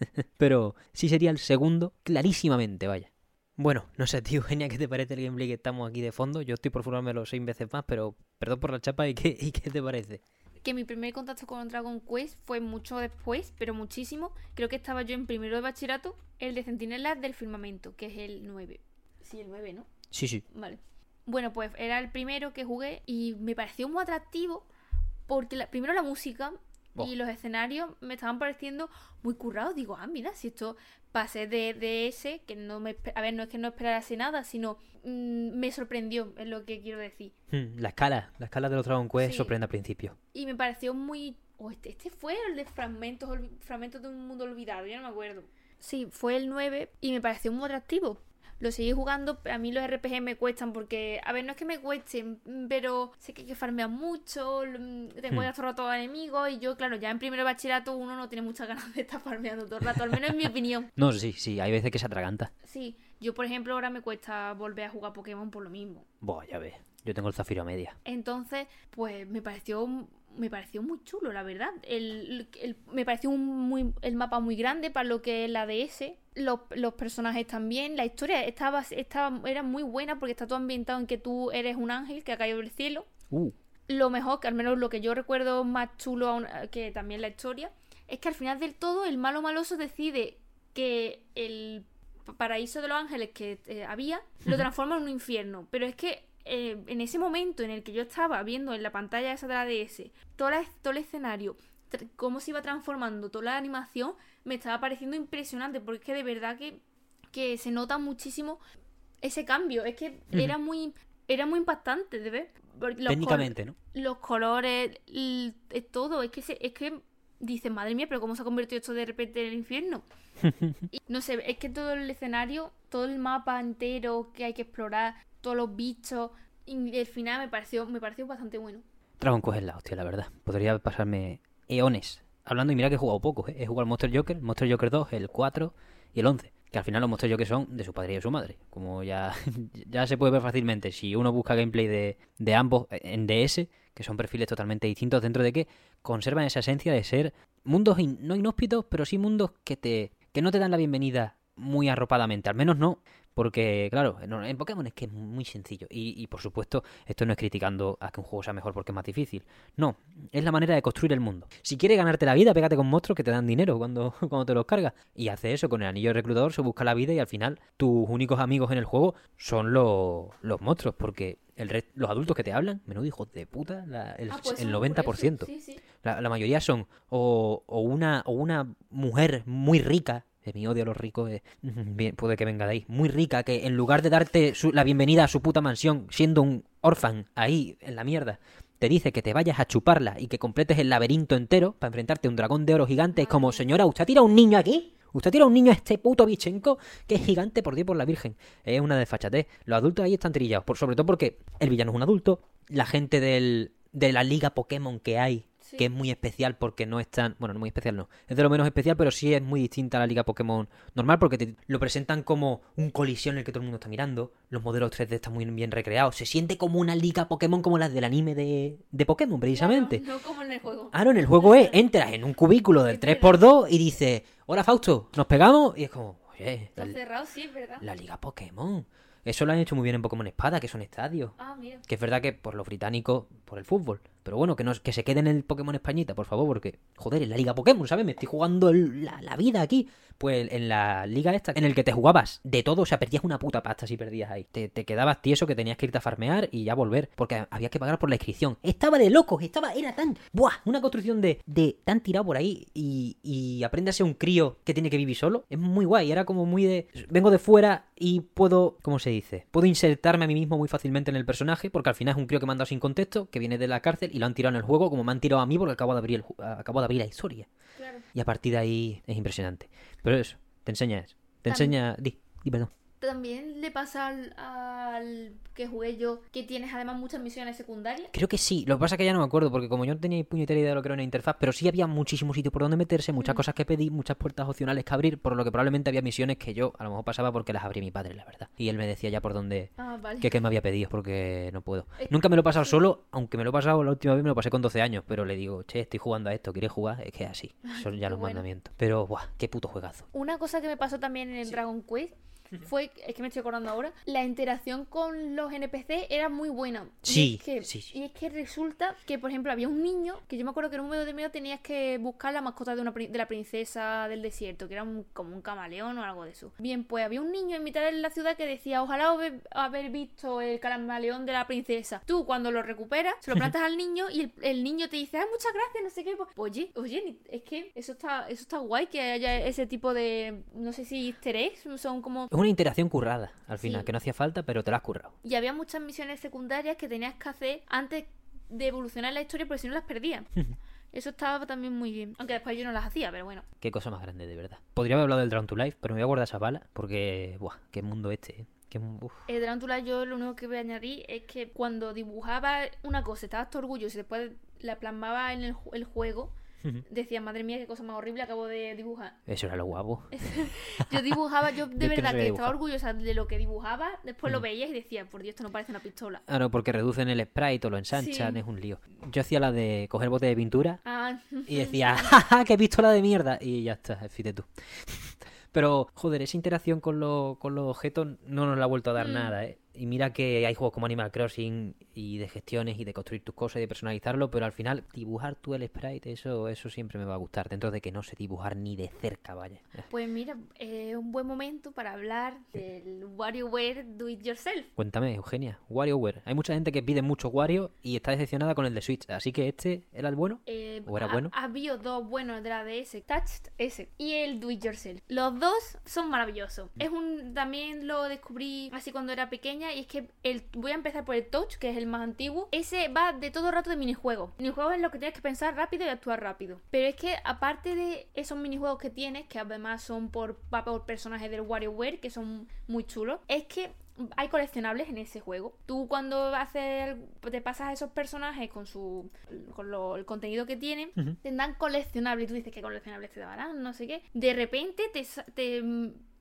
pero sí sería el segundo, clarísimamente, vaya. Bueno, no sé, tío, genia, ¿qué te parece el gameplay que estamos aquí de fondo? Yo estoy por fumármelo seis veces más, pero perdón por la chapa, ¿y qué, ¿y qué te parece? que mi primer contacto con Dragon Quest fue mucho después, pero muchísimo. Creo que estaba yo en primero de bachillerato, el de Centinelas del Firmamento, que es el 9. Sí, el 9, ¿no? Sí, sí. Vale. Bueno, pues era el primero que jugué y me pareció muy atractivo porque primero la música y los escenarios me estaban pareciendo muy currados. Digo, ah, mira, si esto pasé de, de ese, que no me... A ver, no es que no esperase nada, sino mm, me sorprendió, es lo que quiero decir. Hmm, la escala, la escala de los Dragon Quest sorprende al principio. Y me pareció muy... Oh, este, este fue el de fragmentos, fragmentos de un mundo olvidado, ya no me acuerdo. Sí, fue el 9 y me pareció muy atractivo lo seguí jugando. A mí los RPG me cuestan porque, a ver, no es que me cuesten, pero sé que hay que farmear mucho, tengo ya todo el rato enemigos y yo, claro, ya en primer bachillerato uno no tiene muchas ganas de estar farmeando todo el rato, al menos en mi opinión. No, sí, sí, hay veces que se atraganta. Sí, yo por ejemplo ahora me cuesta volver a jugar Pokémon por lo mismo. Buah, ya ves. Yo tengo el zafiro a media. Entonces, pues me pareció me pareció muy chulo, la verdad. El, me pareció un muy, el mapa muy grande para lo que es la DS. Los, los personajes también. La historia estaba, estaba, era muy buena porque está todo ambientado en que tú eres un ángel que ha caído del cielo. Uh. Lo mejor, que al menos lo que yo recuerdo más chulo que también la historia, es que al final del todo el malo maloso decide que el paraíso de los ángeles que eh, había lo transforma en un infierno. Pero es que eh, en ese momento en el que yo estaba viendo en la pantalla esa de la DS todo el escenario, cómo se iba transformando toda la animación, me estaba pareciendo impresionante porque es que de verdad que, que se nota muchísimo ese cambio. Es que era muy era muy impactante de ver. Técnicamente, ¿no? Los colores, todo. Es que, es que dices, madre mía, pero ¿cómo se ha convertido esto de repente en el infierno? no sé, es que todo el escenario, todo el mapa entero que hay que explorar, todos los bichos. Y el final me pareció, me pareció bastante bueno. Dragon es la hostia, la verdad. Podría pasarme eones hablando y mira que he jugado poco. ¿eh? He jugado al Monster Joker, Monster Joker 2, el 4 y el 11. Que al final los Monster Joker son de su padre y de su madre. Como ya, ya se puede ver fácilmente. Si uno busca gameplay de, de ambos en DS, que son perfiles totalmente distintos dentro de que conservan esa esencia de ser mundos in- no inhóspitos, pero sí mundos que te que no te dan la bienvenida muy arropadamente, al menos no, porque claro, en Pokémon es que es muy sencillo y, y, por supuesto esto no es criticando a que un juego sea mejor porque es más difícil, no, es la manera de construir el mundo. Si quieres ganarte la vida, pégate con monstruos que te dan dinero cuando, cuando te los cargas y hace eso con el anillo de reclutador, se busca la vida y al final tus únicos amigos en el juego son los, los monstruos, porque el los adultos que te hablan, menudo hijos de puta, la- el, Ah, pues el son por 90%. eso, Sí, sí. La, la mayoría son o, o una o una mujer muy rica. Mi odio a los ricos es- bien, puede que venga de ahí. Muy rica, que en lugar de darte su- la bienvenida a su puta mansión, siendo un orfan ahí en la mierda, te dice que te vayas a chuparla y que completes el laberinto entero para enfrentarte a un dragón de oro gigante. Es como, señora, ¿usted tira a un niño aquí? ¿Usted tira a un niño a este puto bichenco que es gigante por Dios por la Virgen? Es una desfachatez. Los adultos ahí están trillados, por, sobre todo porque el villano es un adulto, la gente del, de la liga Pokémon que hay Sí. que es muy especial porque no es tan... Bueno, no muy especial no. Es de lo menos especial, pero sí es muy distinta a la liga Pokémon normal porque te lo presentan como un colisión en el que todo el mundo está mirando. Los modelos 3D están muy bien recreados. Se siente como una liga Pokémon como las del anime de, de Pokémon, precisamente. Claro, no como en el juego. Ah, no, en el juego es, entras en un cubículo del 3x2 y dices, hola Fausto, ¿nos pegamos? Y es como, oye, Está la, cerrado, sí, es verdad. la liga Pokémon. Eso lo han hecho muy bien en Pokémon Espada, que son estadios. Ah, mira. Que es verdad que por los británicos, por el fútbol. Pero bueno, que, no, que se quede en el Pokémon Españita, por favor, porque, joder, en la Liga Pokémon, ¿sabes? Me estoy jugando la, la vida aquí. Pues en la liga esta, en el que te jugabas de todo, o sea, perdías una puta pasta si perdías ahí. Te, te quedabas tieso que tenías que irte a farmear y ya volver, porque había que pagar por la inscripción. Estaba de locos, estaba, era tan, buah, una construcción de, de tan tirado por ahí y, y aprende a ser un crío que tiene que vivir solo. Es muy guay, era como muy de, vengo de fuera y puedo, ¿cómo se dice? Puedo insertarme a mí mismo muy fácilmente en el personaje, porque al final es un crío que me han dado sin contexto, que viene de la cárcel y lo han tirado en el juego, como me han tirado a mí porque acabo de abrir, el, acabo de abrir la historia. Claro. Y a partir de ahí es impresionante. Pero eso, te enseña eso. Te enseña... Di, di, perdón. También le pasa al, al que jugué yo que tienes además muchas misiones secundarias. Creo que sí, lo que pasa es que ya no me acuerdo, porque como yo no tenía ni puñetera idea de lo que era una interfaz, pero sí había muchísimos sitios por donde meterse, muchas Mm. cosas que pedir, muchas puertas opcionales que abrir, por lo que probablemente había misiones que yo a lo mejor pasaba porque las abría mi padre, la verdad. Y él me decía ya por dónde... Ah, vale. Que, me había pedido, porque no puedo. Es- Nunca me lo he pasado solo, aunque me lo he pasado la última vez, me lo pasé con 12 años, pero le digo, che, estoy jugando a esto, ¿quieres jugar? Es que es así, son ya los bueno. mandamientos. Pero, buah, qué puto juegazo. Una cosa que me pasó también en el Dragon Quest fue, es que me estoy acordando ahora, la interacción con los NPC era muy buena. Y Sí, es que, sí, sí. Y es que resulta que, por ejemplo, había un niño que yo me acuerdo que en un momento determinado tenías que buscar la mascota de, una, de la princesa del desierto, que era un- como un camaleón o algo de eso. Bien, pues había un niño en mitad de la ciudad que decía, ojalá haber, visto el camaleón de la princesa. Tú, cuando lo recuperas, se lo plantas al niño y el, el niño te dice, ah, muchas gracias, no sé qué. Pues, Oye, oye, es que eso está, eso está guay que haya ese tipo de, no sé si easter eggs, son como Una interacción currada, al final, Sí. que no hacía falta, pero te la has currado. y había muchas misiones secundarias que tenías que hacer antes de evolucionar la historia, porque si no las perdías. Eso estaba también muy bien. Aunque después yo no las hacía, pero bueno. Qué cosa más grande, de verdad. Podría haber hablado del Drown to Life, pero me voy a guardar esa bala, porque, buah, qué mundo este, ¿eh? Qué mu- uf. El Drántula yo lo único que voy a añadir es que cuando dibujaba una cosa, estabas todo orgulloso y después la plasmaba en el, el juego, decía, madre mía, qué cosa más horrible acabo de dibujar. Eso era lo guapo. Yo dibujaba, yo Yo de es que no verdad que estaba orgullosa de lo que dibujaba, después lo veías y decías, por Dios, esto no parece una pistola. Ah, no, porque reducen el sprite o lo ensanchan, Sí. es un lío. Yo hacía la de coger bote de pintura Ah, y decía, jaja, qué pistola de mierda. Y ya está, fíjate tú. Pero, joder, esa interacción con, los- con los objetos no nos la ha vuelto a dar Mm. nada, ¿eh? Y mira que hay juegos como Animal Crossing y de gestiones y de construir tus cosas y de personalizarlo, pero al final dibujar tú el sprite, eso, eso siempre me va a gustar, dentro de que no sé dibujar ni de cerca, vaya. Pues mira, es un buen momento para hablar del WarioWare Do It Yourself. Cuéntame, Eugenia, WarioWare. Hay mucha gente que pide mucho Wario y está decepcionada con el de Switch, así que este era el bueno. Eh, ¿O era ha- bueno? Ha habido dos buenos de la DS, Touched ese y el Do It Yourself. Los dos son maravillosos. Es un también lo descubrí así cuando era pequeña y es que el voy a empezar por el Touch, que es el más antiguo. Ese va de todo rato de minijuegos. Minijuegos es lo que tienes que pensar rápido y actuar rápido. Pero es que aparte de esos minijuegos que tienes, que además son por, va por personajes del WarioWare, que son muy chulos, es que hay coleccionables en ese juego. Tú cuando haces, te pasas a esos personajes con su con lo- el contenido que tienen, Ujú. te dan coleccionables y tú dices que coleccionables te darán, no sé qué. De repente te,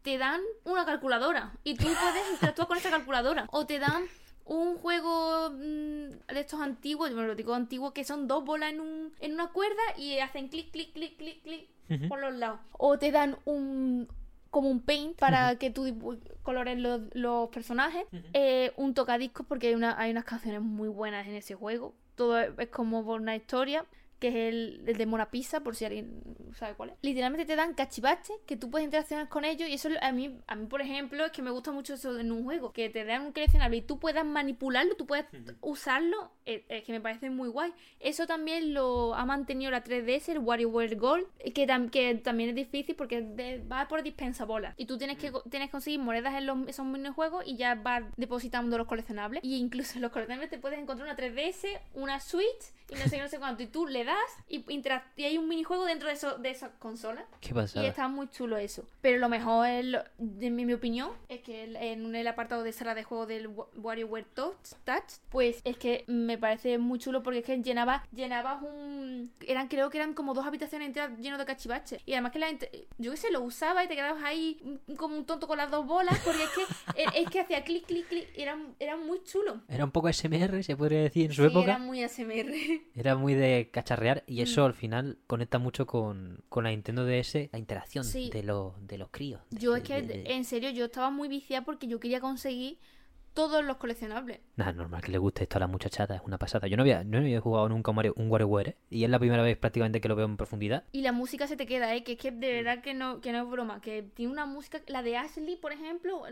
te dan una calculadora y tú puedes interactuar con esa calculadora. O te dan un juego mm, de estos antiguos, bueno, lo digo antiguos, que son dos bolas en, un, en una cuerda y hacen clic, clic, clic, clic, clic por los lados. O te dan un como un paint para que tú colores los, los personajes. Eh, un tocadiscos porque hay, una, hay unas canciones muy buenas en ese juego. Todo es, es como por una historia. Que es el, el de Mona Pizza, por si alguien sabe cuál es. Literalmente te dan cachivaches que tú puedes interaccionar con ellos. Y eso a mí, a mí, por ejemplo, es que me gusta mucho eso en un juego. Que te dan un coleccionable y tú puedas manipularlo, tú puedes usarlo. Es, es que me parece muy guay. Eso también lo ha mantenido la 3DS, el WarioWare Gold, que, tam- que también es difícil porque de- va por dispensabolas. Y tú tienes que, tienes que conseguir monedas en los, esos minijuegos y ya vas depositando los coleccionables. Y incluso en los coleccionables te puedes encontrar una 3DS, una Switch y no sé qué, no sé cuánto. Y tú le das y, hay un minijuego dentro de, eso, de esa consola. Qué Y está muy chulo eso. Pero lo mejor, es lo- en mi, mi opinión, es que el- en el apartado de sala de juego del Wa- WarioWare Touch, pues es que me parece muy chulo porque es que llenaba, llenabas un... Eran, creo que eran como dos habitaciones enteras llenas de cachivaches. Y además que la gente, yo qué sé, lo usaba y te quedabas ahí como un tonto con las dos bolas porque es que, es, que hacía clic, clic, clic. Era, era muy chulo. Era un poco SMR, se podría decir en su Sí, época. era muy ASMR. Era muy de y eso Mm. al final conecta mucho con, con la Nintendo DS, la interacción Sí. de, los, de los críos. de- Yo es que, de- de- en serio, yo estaba muy viciada porque yo quería conseguir todos los coleccionables. Nada, normal que le guste esto a la muchachata, es una pasada. Yo no había, no había jugado nunca un WarioWare ¿eh? y es la primera vez prácticamente que lo veo en profundidad. Y la música se te queda, ¿eh? Que es que de verdad que no, que no es broma. Que tiene una música, la de Ashley, por ejemplo.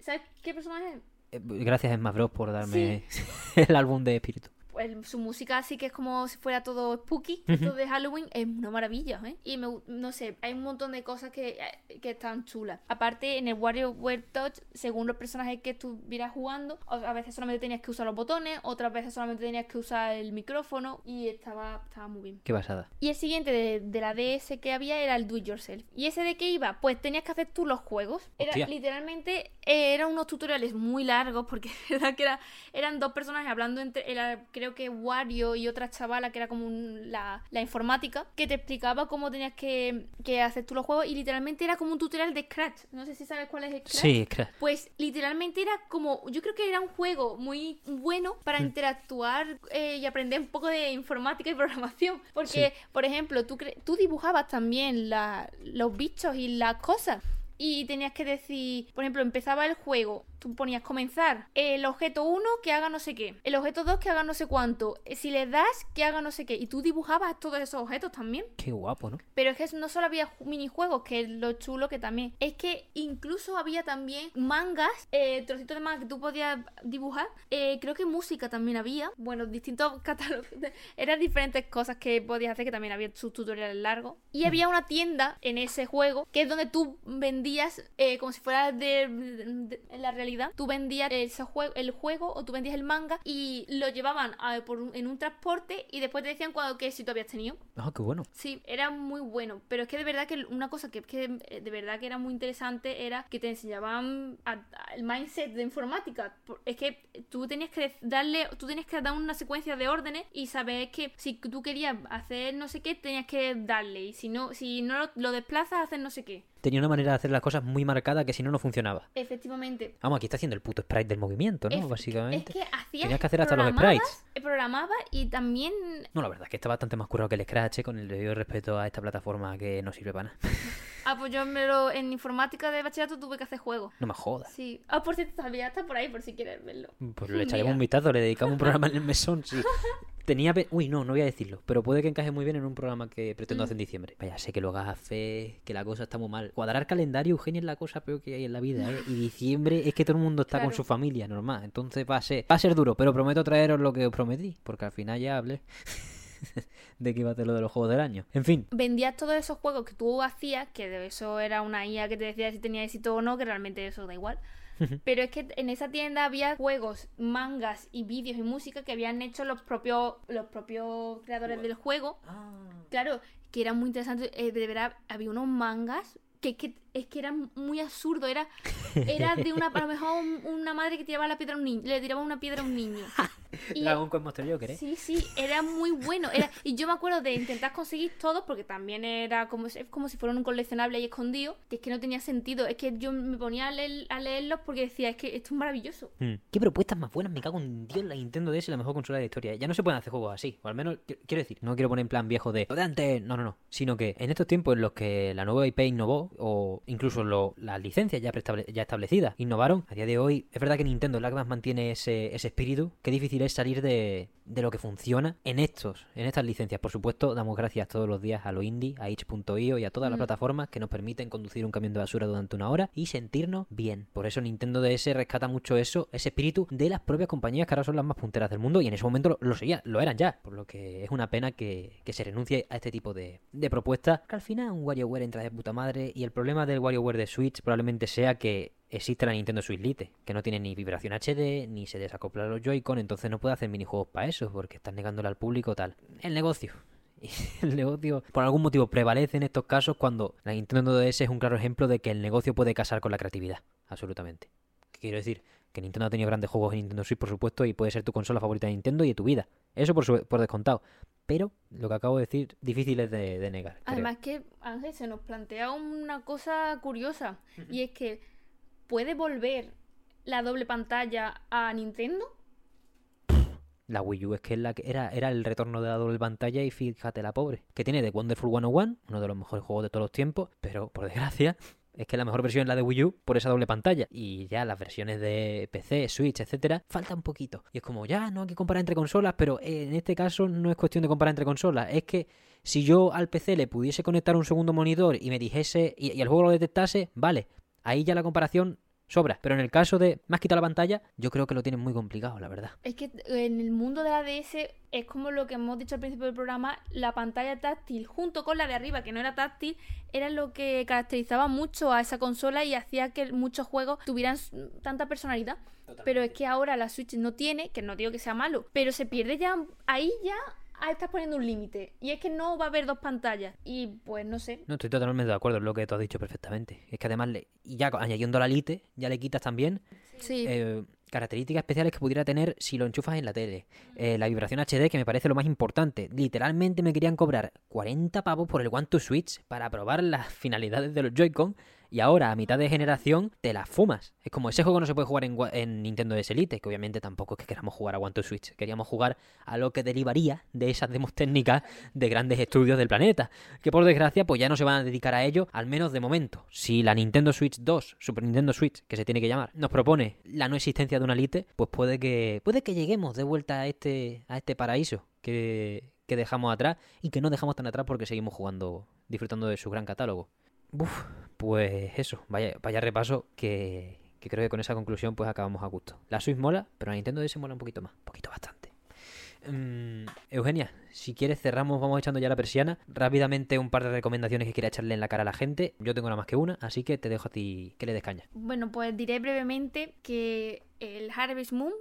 ¿Sabes qué personaje es? Eh, Gracias Emma Bros por darme el álbum de espíritu. Su música así que es como si fuera todo spooky, todo de Halloween, es una maravilla, ¿eh? Y me, no sé, hay un montón de cosas que, eh, que están chulas. Aparte, en el WarioWare Touch, según los personajes que estuvieras jugando, a veces solamente tenías que usar los botones, otras veces solamente tenías que usar el micrófono y estaba, estaba muy bien. Qué pasada. Y el siguiente de, de la DS que había era el Do It Yourself. ¿Y ese de qué iba? Pues tenías que hacer tú los juegos. Era Hostia. literalmente, eh, eran unos tutoriales muy largos porque verdad que era, eran dos personajes hablando entre, era, creo que Wario y otra chavala que era como un- la, la informática, que te explicaba cómo tenías que, que hacer tú los juegos y literalmente era como un tutorial de Scratch. No sé si sabes cuál es el Scratch. Sí, cra- Pues literalmente era como, yo creo que era un juego muy bueno para interactuar eh, y aprender un poco de informática y programación. Porque, por ejemplo, tú, tú dibujabas también la- los bichos y las cosas. Y tenías que decir, por ejemplo, empezaba el juego, tú ponías comenzar, el objeto 1 que haga no sé qué, el objeto 2 que haga no sé cuánto, si le das que haga no sé qué, y tú dibujabas todos esos objetos también. qué guapo, ¿no? Pero es que no solo había ju- minijuegos, que es lo chulo que también. Es que incluso había también mangas, eh, trocitos de manga que tú podías dibujar. Eh, creo que música también había. Bueno, distintos catálogos. Eran diferentes cosas que podías hacer, que también había sus tutoriales largos. Y había una tienda en ese juego, que es donde tú vendías, eh, como si fuera de, la realidad, tú vendías juego, el juego o tú vendías el manga y lo llevaban a- por un- en un transporte y después te decían cuando, que si tú habías tenido. Ah, qué bueno. Sí, era muy bueno, pero es que de verdad que una cosa que, que eh, de verdad que era muy interesante era que te enseñaban a- a- el mindset de informática. Es que tú tenías que darle, tú tenías que dar una secuencia de órdenes y saber que si tú querías hacer no sé qué, tenías que darle y si no, si no lo, lo desplazas, hacer no sé qué. Tenía una manera de hacer las cosas muy marcada que si no, no funcionaba. Efectivamente. Vamos, aquí está haciendo el puto sprite del movimiento, ¿no? Es- Básicamente. Es que hacías Tenías que hacer hasta los sprites. Programaba y también No, la verdad es que está bastante más curado que el Scratch, ¿eh? con el debido respeto a esta plataforma que no sirve para nada. Ah, pues yo me lo, en informática de bachillerato tuve que hacer juegos. No me jodas. Sí. Ah, por cierto, todavía está por ahí por si quieres verlo. Pues le echaremos un vistazo, le dedicamos un programa en el mesón, sí. Tenía... Uy, no, no voy a decirlo, pero puede que encaje muy bien en un programa que pretendo Mm. hacer en diciembre. Vaya, sé que lo hagas fe, que la cosa está muy mal. Cuadrar calendario, Eugenia, es la cosa peor que hay en la vida, ¿eh? Y diciembre es que todo el mundo está con su familia, normal. Entonces va a ser, va a ser duro, pero prometo traeros lo que os prometí, porque al final ya hablé de que iba a hacer lo de los juegos del año. En fin, vendías todos esos juegos que tú hacías, que de eso era una IA que te decía si tenía éxito o no, que realmente eso da igual. Pero es que en esa tienda había juegos, mangas y vídeos y música que habían hecho los propios los propios creadores del juego. Claro, que eran muy interesantes. Eh, de verdad, había unos mangas que, que es que era muy absurdo. Era, era de una, a lo mejor un- una madre que tiraba la piedra a un niño, le tiraba una piedra a un niño. Y- Dragon Quest Monster Joker, ¿eh? Sí, sí, era muy bueno. Era, y yo me acuerdo de intentar conseguir todos, porque también era como, si- como si fueran un coleccionable ahí escondido, que es que no tenía sentido. Es que yo me ponía a, leer- a leerlos porque decía, es que esto es maravilloso. Mm. ¿Qué propuestas más buenas? Me cago en Dios, la Nintendo DS es la mejor consola de la historia. Ya no se pueden hacer juegos así. O al menos, qui- quiero decir, no quiero poner en plan viejo de de antes. No, no, no. Sino que en estos tiempos en los que la nueva IP innovó, o incluso lo- las licencias ya, ya establecidas innovaron, a día de hoy es verdad que Nintendo es mantiene ese, ese espíritu. Qué difícil es salir de, de lo que funciona en estos, en estas licencias. Por supuesto, damos gracias todos los días a lo indie, a itch.io y a todas las Mm. plataformas que nos permiten conducir un camión de basura durante una hora y sentirnos bien. Por eso Nintendo DS rescata mucho eso, ese espíritu de las propias compañías que ahora son las más punteras del mundo y en ese momento lo, lo lo eran ya. Por lo que es una pena que, que se renuncie a este tipo de, de propuestas. Que al final un WarioWare entra de puta madre y el problema del WarioWare de Switch probablemente sea que existe la Nintendo Switch Lite, que no tiene ni vibración HD, ni se desacopla los Joy-Con, entonces no puede hacer minijuegos para eso, porque están negándole al público tal. El negocio. El negocio, por algún motivo, prevalece en estos casos cuando la Nintendo DS es un claro ejemplo de que el negocio puede casar con la creatividad. Absolutamente. ¿Qué quiero decir? Que Nintendo ha tenido grandes juegos en Nintendo Switch, por supuesto, y puede ser tu consola favorita de Nintendo y de tu vida. Eso por, su- por descontado. Pero lo que acabo de decir, difícil es de, negar. Además que, Ángel, se nos plantea una cosa curiosa, y es que ¿puede volver la doble pantalla a Nintendo? La Wii U es que la que era, el retorno de la doble pantalla y fíjate la pobre. Que tiene The Wonderful 101, uno de los mejores juegos de todos los tiempos, pero por desgracia es que la mejor versión es la de Wii U por esa doble pantalla. Y ya las versiones de PC, Switch, etcétera, falta un poquito. Y es como, ya, no hay que comparar entre consolas, pero en este caso no es cuestión de comparar entre consolas. Es que si yo al PC le pudiese conectar un segundo monitor y me dijese, y, y el juego lo detectase, vale, ahí ya la comparación sobra. Pero en el caso de, me has quitado la pantalla, yo creo que lo tienen muy complicado, la verdad. Es que en el mundo de la DS es como lo que hemos dicho al principio del programa, la pantalla táctil junto con la de arriba, que no era táctil, era lo que caracterizaba mucho a esa consola y hacía que muchos juegos tuvieran tanta personalidad. Pero es que ahora la Switch no tiene, que no digo que sea malo, pero se pierde ya, ahí ya ah, estás poniendo un límite. Y es que no va a haber dos pantallas. Y pues no sé. No, estoy totalmente de acuerdo en lo que tú has dicho perfectamente. Es que además, le- y ya añadiendo la lite, ya le quitas también Sí. eh, características especiales que pudiera tener si lo enchufas en la tele. Eh, la vibración HD, que me parece lo más importante. Literalmente me querían cobrar 40 pavos por el One to Switch para probar las finalidades de los Joy-Con. Y ahora, a mitad de generación, te las fumas. Es como ese juego no se puede jugar en, Nintendo DS Elite, que obviamente tampoco es que queramos jugar a One Switch. Queríamos jugar a lo que derivaría de esas demos técnicas de grandes estudios del planeta. Que por desgracia, pues ya no se van a dedicar a ello, al menos de momento. Si la Nintendo Switch 2, Super Nintendo Switch, que se tiene que llamar, nos propone la no existencia de una Elite, pues puede que, puede que lleguemos de vuelta a este, a este paraíso que, que dejamos atrás y que no dejamos tan atrás porque seguimos jugando, disfrutando de su gran catálogo. Uf, pues eso, vaya, vaya repaso que, que creo que con esa conclusión pues acabamos a gusto. La Switch mola, pero la Nintendo DS mola un poquito más, un poquito bastante. Mm, Eugenia, si quieres cerramos, vamos echando ya la persiana. Rápidamente un par de recomendaciones que quiera echarle en la cara a la gente. Yo tengo nada más que una, así que te dejo a ti que le des caña. Bueno, pues diré brevemente que el Harvest Moon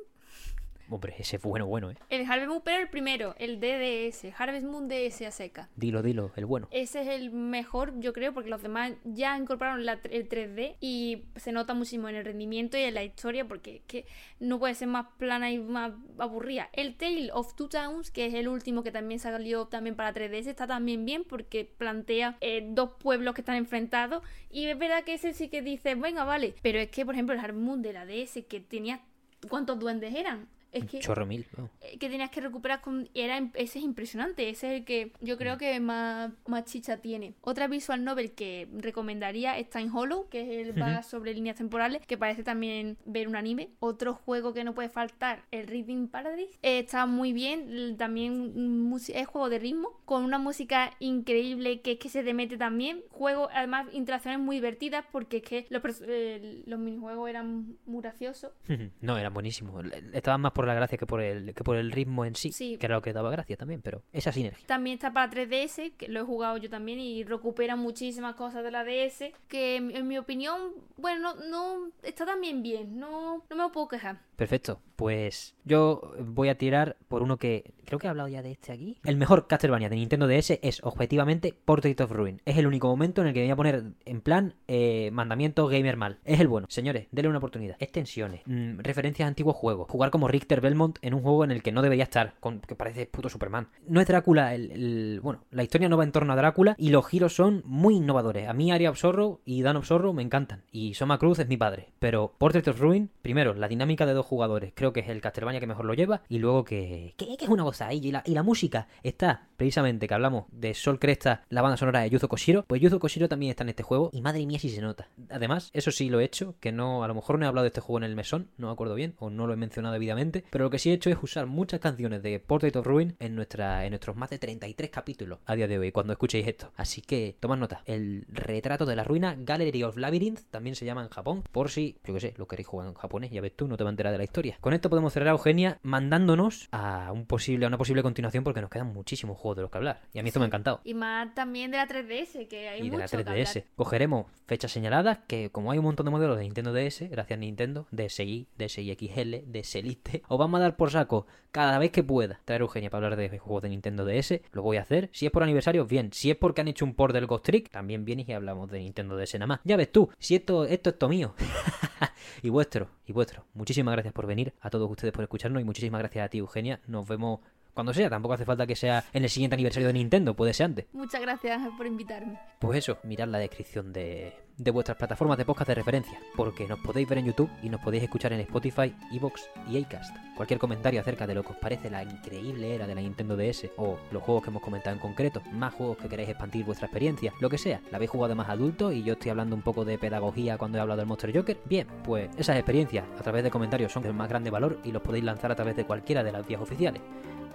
Hombre, ese fue bueno, bueno, eh. El Harvest Moon, pero el primero, el DDS, Harvest Moon DS a seca. Dilo, dilo, el bueno. Ese es el mejor, yo creo, porque los demás ya incorporaron la- el 3D y se nota muchísimo en el rendimiento y en la historia, porque es que no puede ser más plana y más aburrida. El Tale of Two Towns, que es el último que también salió también para 3DS, está también bien porque plantea eh, dos pueblos que están enfrentados y es verdad que ese sí que dice, venga, vale, pero es que, por ejemplo, el Harvest Moon de la DS, que tenía... ¿Cuántos duendes eran? Es que Chorro mil. eh, que tenías que recuperar con era ese es impresionante ese es el que yo creo que más, más chicha tiene. Otra visual novel que recomendaría es Time Hollow que es el va sobre líneas temporales que parece también ver un anime. Otro juego que no puede faltar el Reading Paradise Eh, está muy bien también mm, es juego de ritmo con una música increíble que es que se te mete también. Juego además interacciones muy divertidas porque es que los, eh, los minijuegos eran muy graciosos. No, eran buenísimos. Estaban más por la gracia que por el, que por el ritmo en sí, Sí. que era lo que daba gracia también, pero esa sinergia. También está para 3DS, que lo he jugado yo también y recupera muchísimas cosas de la DS, que en, en mi opinión, bueno, no, no- está también bien, no, no me puedo quejar. Perfecto. Pues yo voy a tirar por uno que creo que he hablado ya de este aquí. El mejor Castlevania de Nintendo DS es objetivamente Portrait of Ruin. Es el único momento en el que voy a poner en plan eh, mandamiento gamer mal. Es el bueno. Señores, denle una oportunidad. Extensiones, mm, referencias a antiguos juegos, jugar como Richter Belmont en un juego en el que no debería estar, con, que parece puto Superman. No es Drácula, el, bueno, la historia no va en torno a Drácula y los giros son muy innovadores. A mí Aria of y Dan of me encantan. Y Soma Cruz es mi padre. Pero Portrait of Ruin, primero, la dinámica de dos jugadores. Creo que es el Castlevania que mejor lo lleva. Y luego que, que, es una cosa Y la, y la música está, precisamente, que hablamos de Sol Cresta, la banda sonora de Yuzo Koshiro. Pues Yuzo Koshiro también está en este juego. Y madre mía si se nota. Además, eso sí lo he hecho, que no, a lo mejor no he hablado de este juego en el mesón, no me acuerdo bien, o no lo he mencionado debidamente. Pero lo que sí he hecho es usar muchas canciones de Portrait of Ruin en, nuestra, en nuestros más de 33 capítulos a día de hoy, cuando escuchéis esto. Así que tomad nota. El retrato de la ruina, Gallery of Labyrinth, también se llama en Japón, por si, yo que sé, lo queréis jugar en japonés, ya ves tú, no te va a enterar de la historia. Con esto podemos cerrar a Eugenia mandándonos a un posible, a una posible continuación porque nos quedan muchísimos juegos de los que hablar. Y a mí esto me ha encantado. Y más también de la 3DS, que hay Y de la mucho que 3DS. Cogeremos fechas señaladas, que como hay un montón de modelos de Nintendo DS, gracias a Nintendo, DSi, DSi XL, DS Elite, os vamos a dar por saco cada vez que pueda traer Eugenia para hablar de juegos de Nintendo DS, lo voy a hacer. Si es por aniversario, bien. Si es porque han hecho un port del Ghost Trick, también vienes y hablamos de Nintendo DS nada más. Ya ves tú, si esto, esto es todo mío. y vuestro, y vuestro. Muchísimas gracias por venir, a todos ustedes por escucharnos y muchísimas gracias a ti, Eugenia. Nos vemos cuando sea, tampoco hace falta que sea en el siguiente aniversario de Nintendo, puede ser antes. Muchas gracias por invitarme. Pues eso, mirad la descripción de, de vuestras plataformas de podcast de referencia, porque nos podéis ver en YouTube y nos podéis escuchar en Spotify, Evox y Acast. Cualquier comentario acerca de lo que os parece la increíble era de la Nintendo DS o los juegos que hemos comentado en concreto, más juegos que queréis expandir vuestra experiencia, lo que sea, la habéis jugado más adulto y yo estoy hablando un poco de pedagogía cuando he hablado del Monster Joker, bien, pues esas experiencias a través de comentarios son del más grande valor y los podéis lanzar a través de cualquiera de las vías oficiales.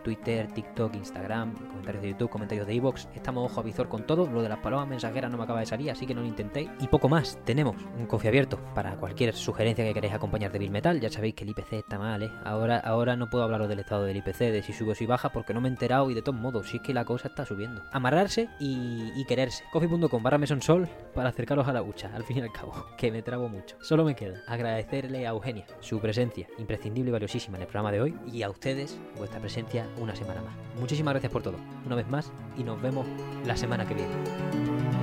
Twitter, TikTok, Instagram, comentarios de YouTube, comentarios de Evox. Estamos ojo a visor con todo. Lo de las palomas mensajeras no me acaba de salir, así que no lo intentéis. Y poco más. Tenemos un coffee abierto para cualquier sugerencia que queréis acompañar de Bill Metal. Ya sabéis que el IPC está mal, ¿eh? Ahora, ahora no puedo hablaros del estado del IPC, de si sube o si baja, porque no me he enterado y de todos modos, si es que la cosa está subiendo. Amarrarse y, quererse. Coffee.com barra mesonsol para acercaros a la hucha, al fin y al cabo, que me trabo mucho. Solo me queda agradecerle a Eugenia su presencia imprescindible y valiosísima en el programa de hoy y a ustedes vuestra presencia una semana más. Muchísimas gracias por todo, una vez más, y nos vemos la semana que viene.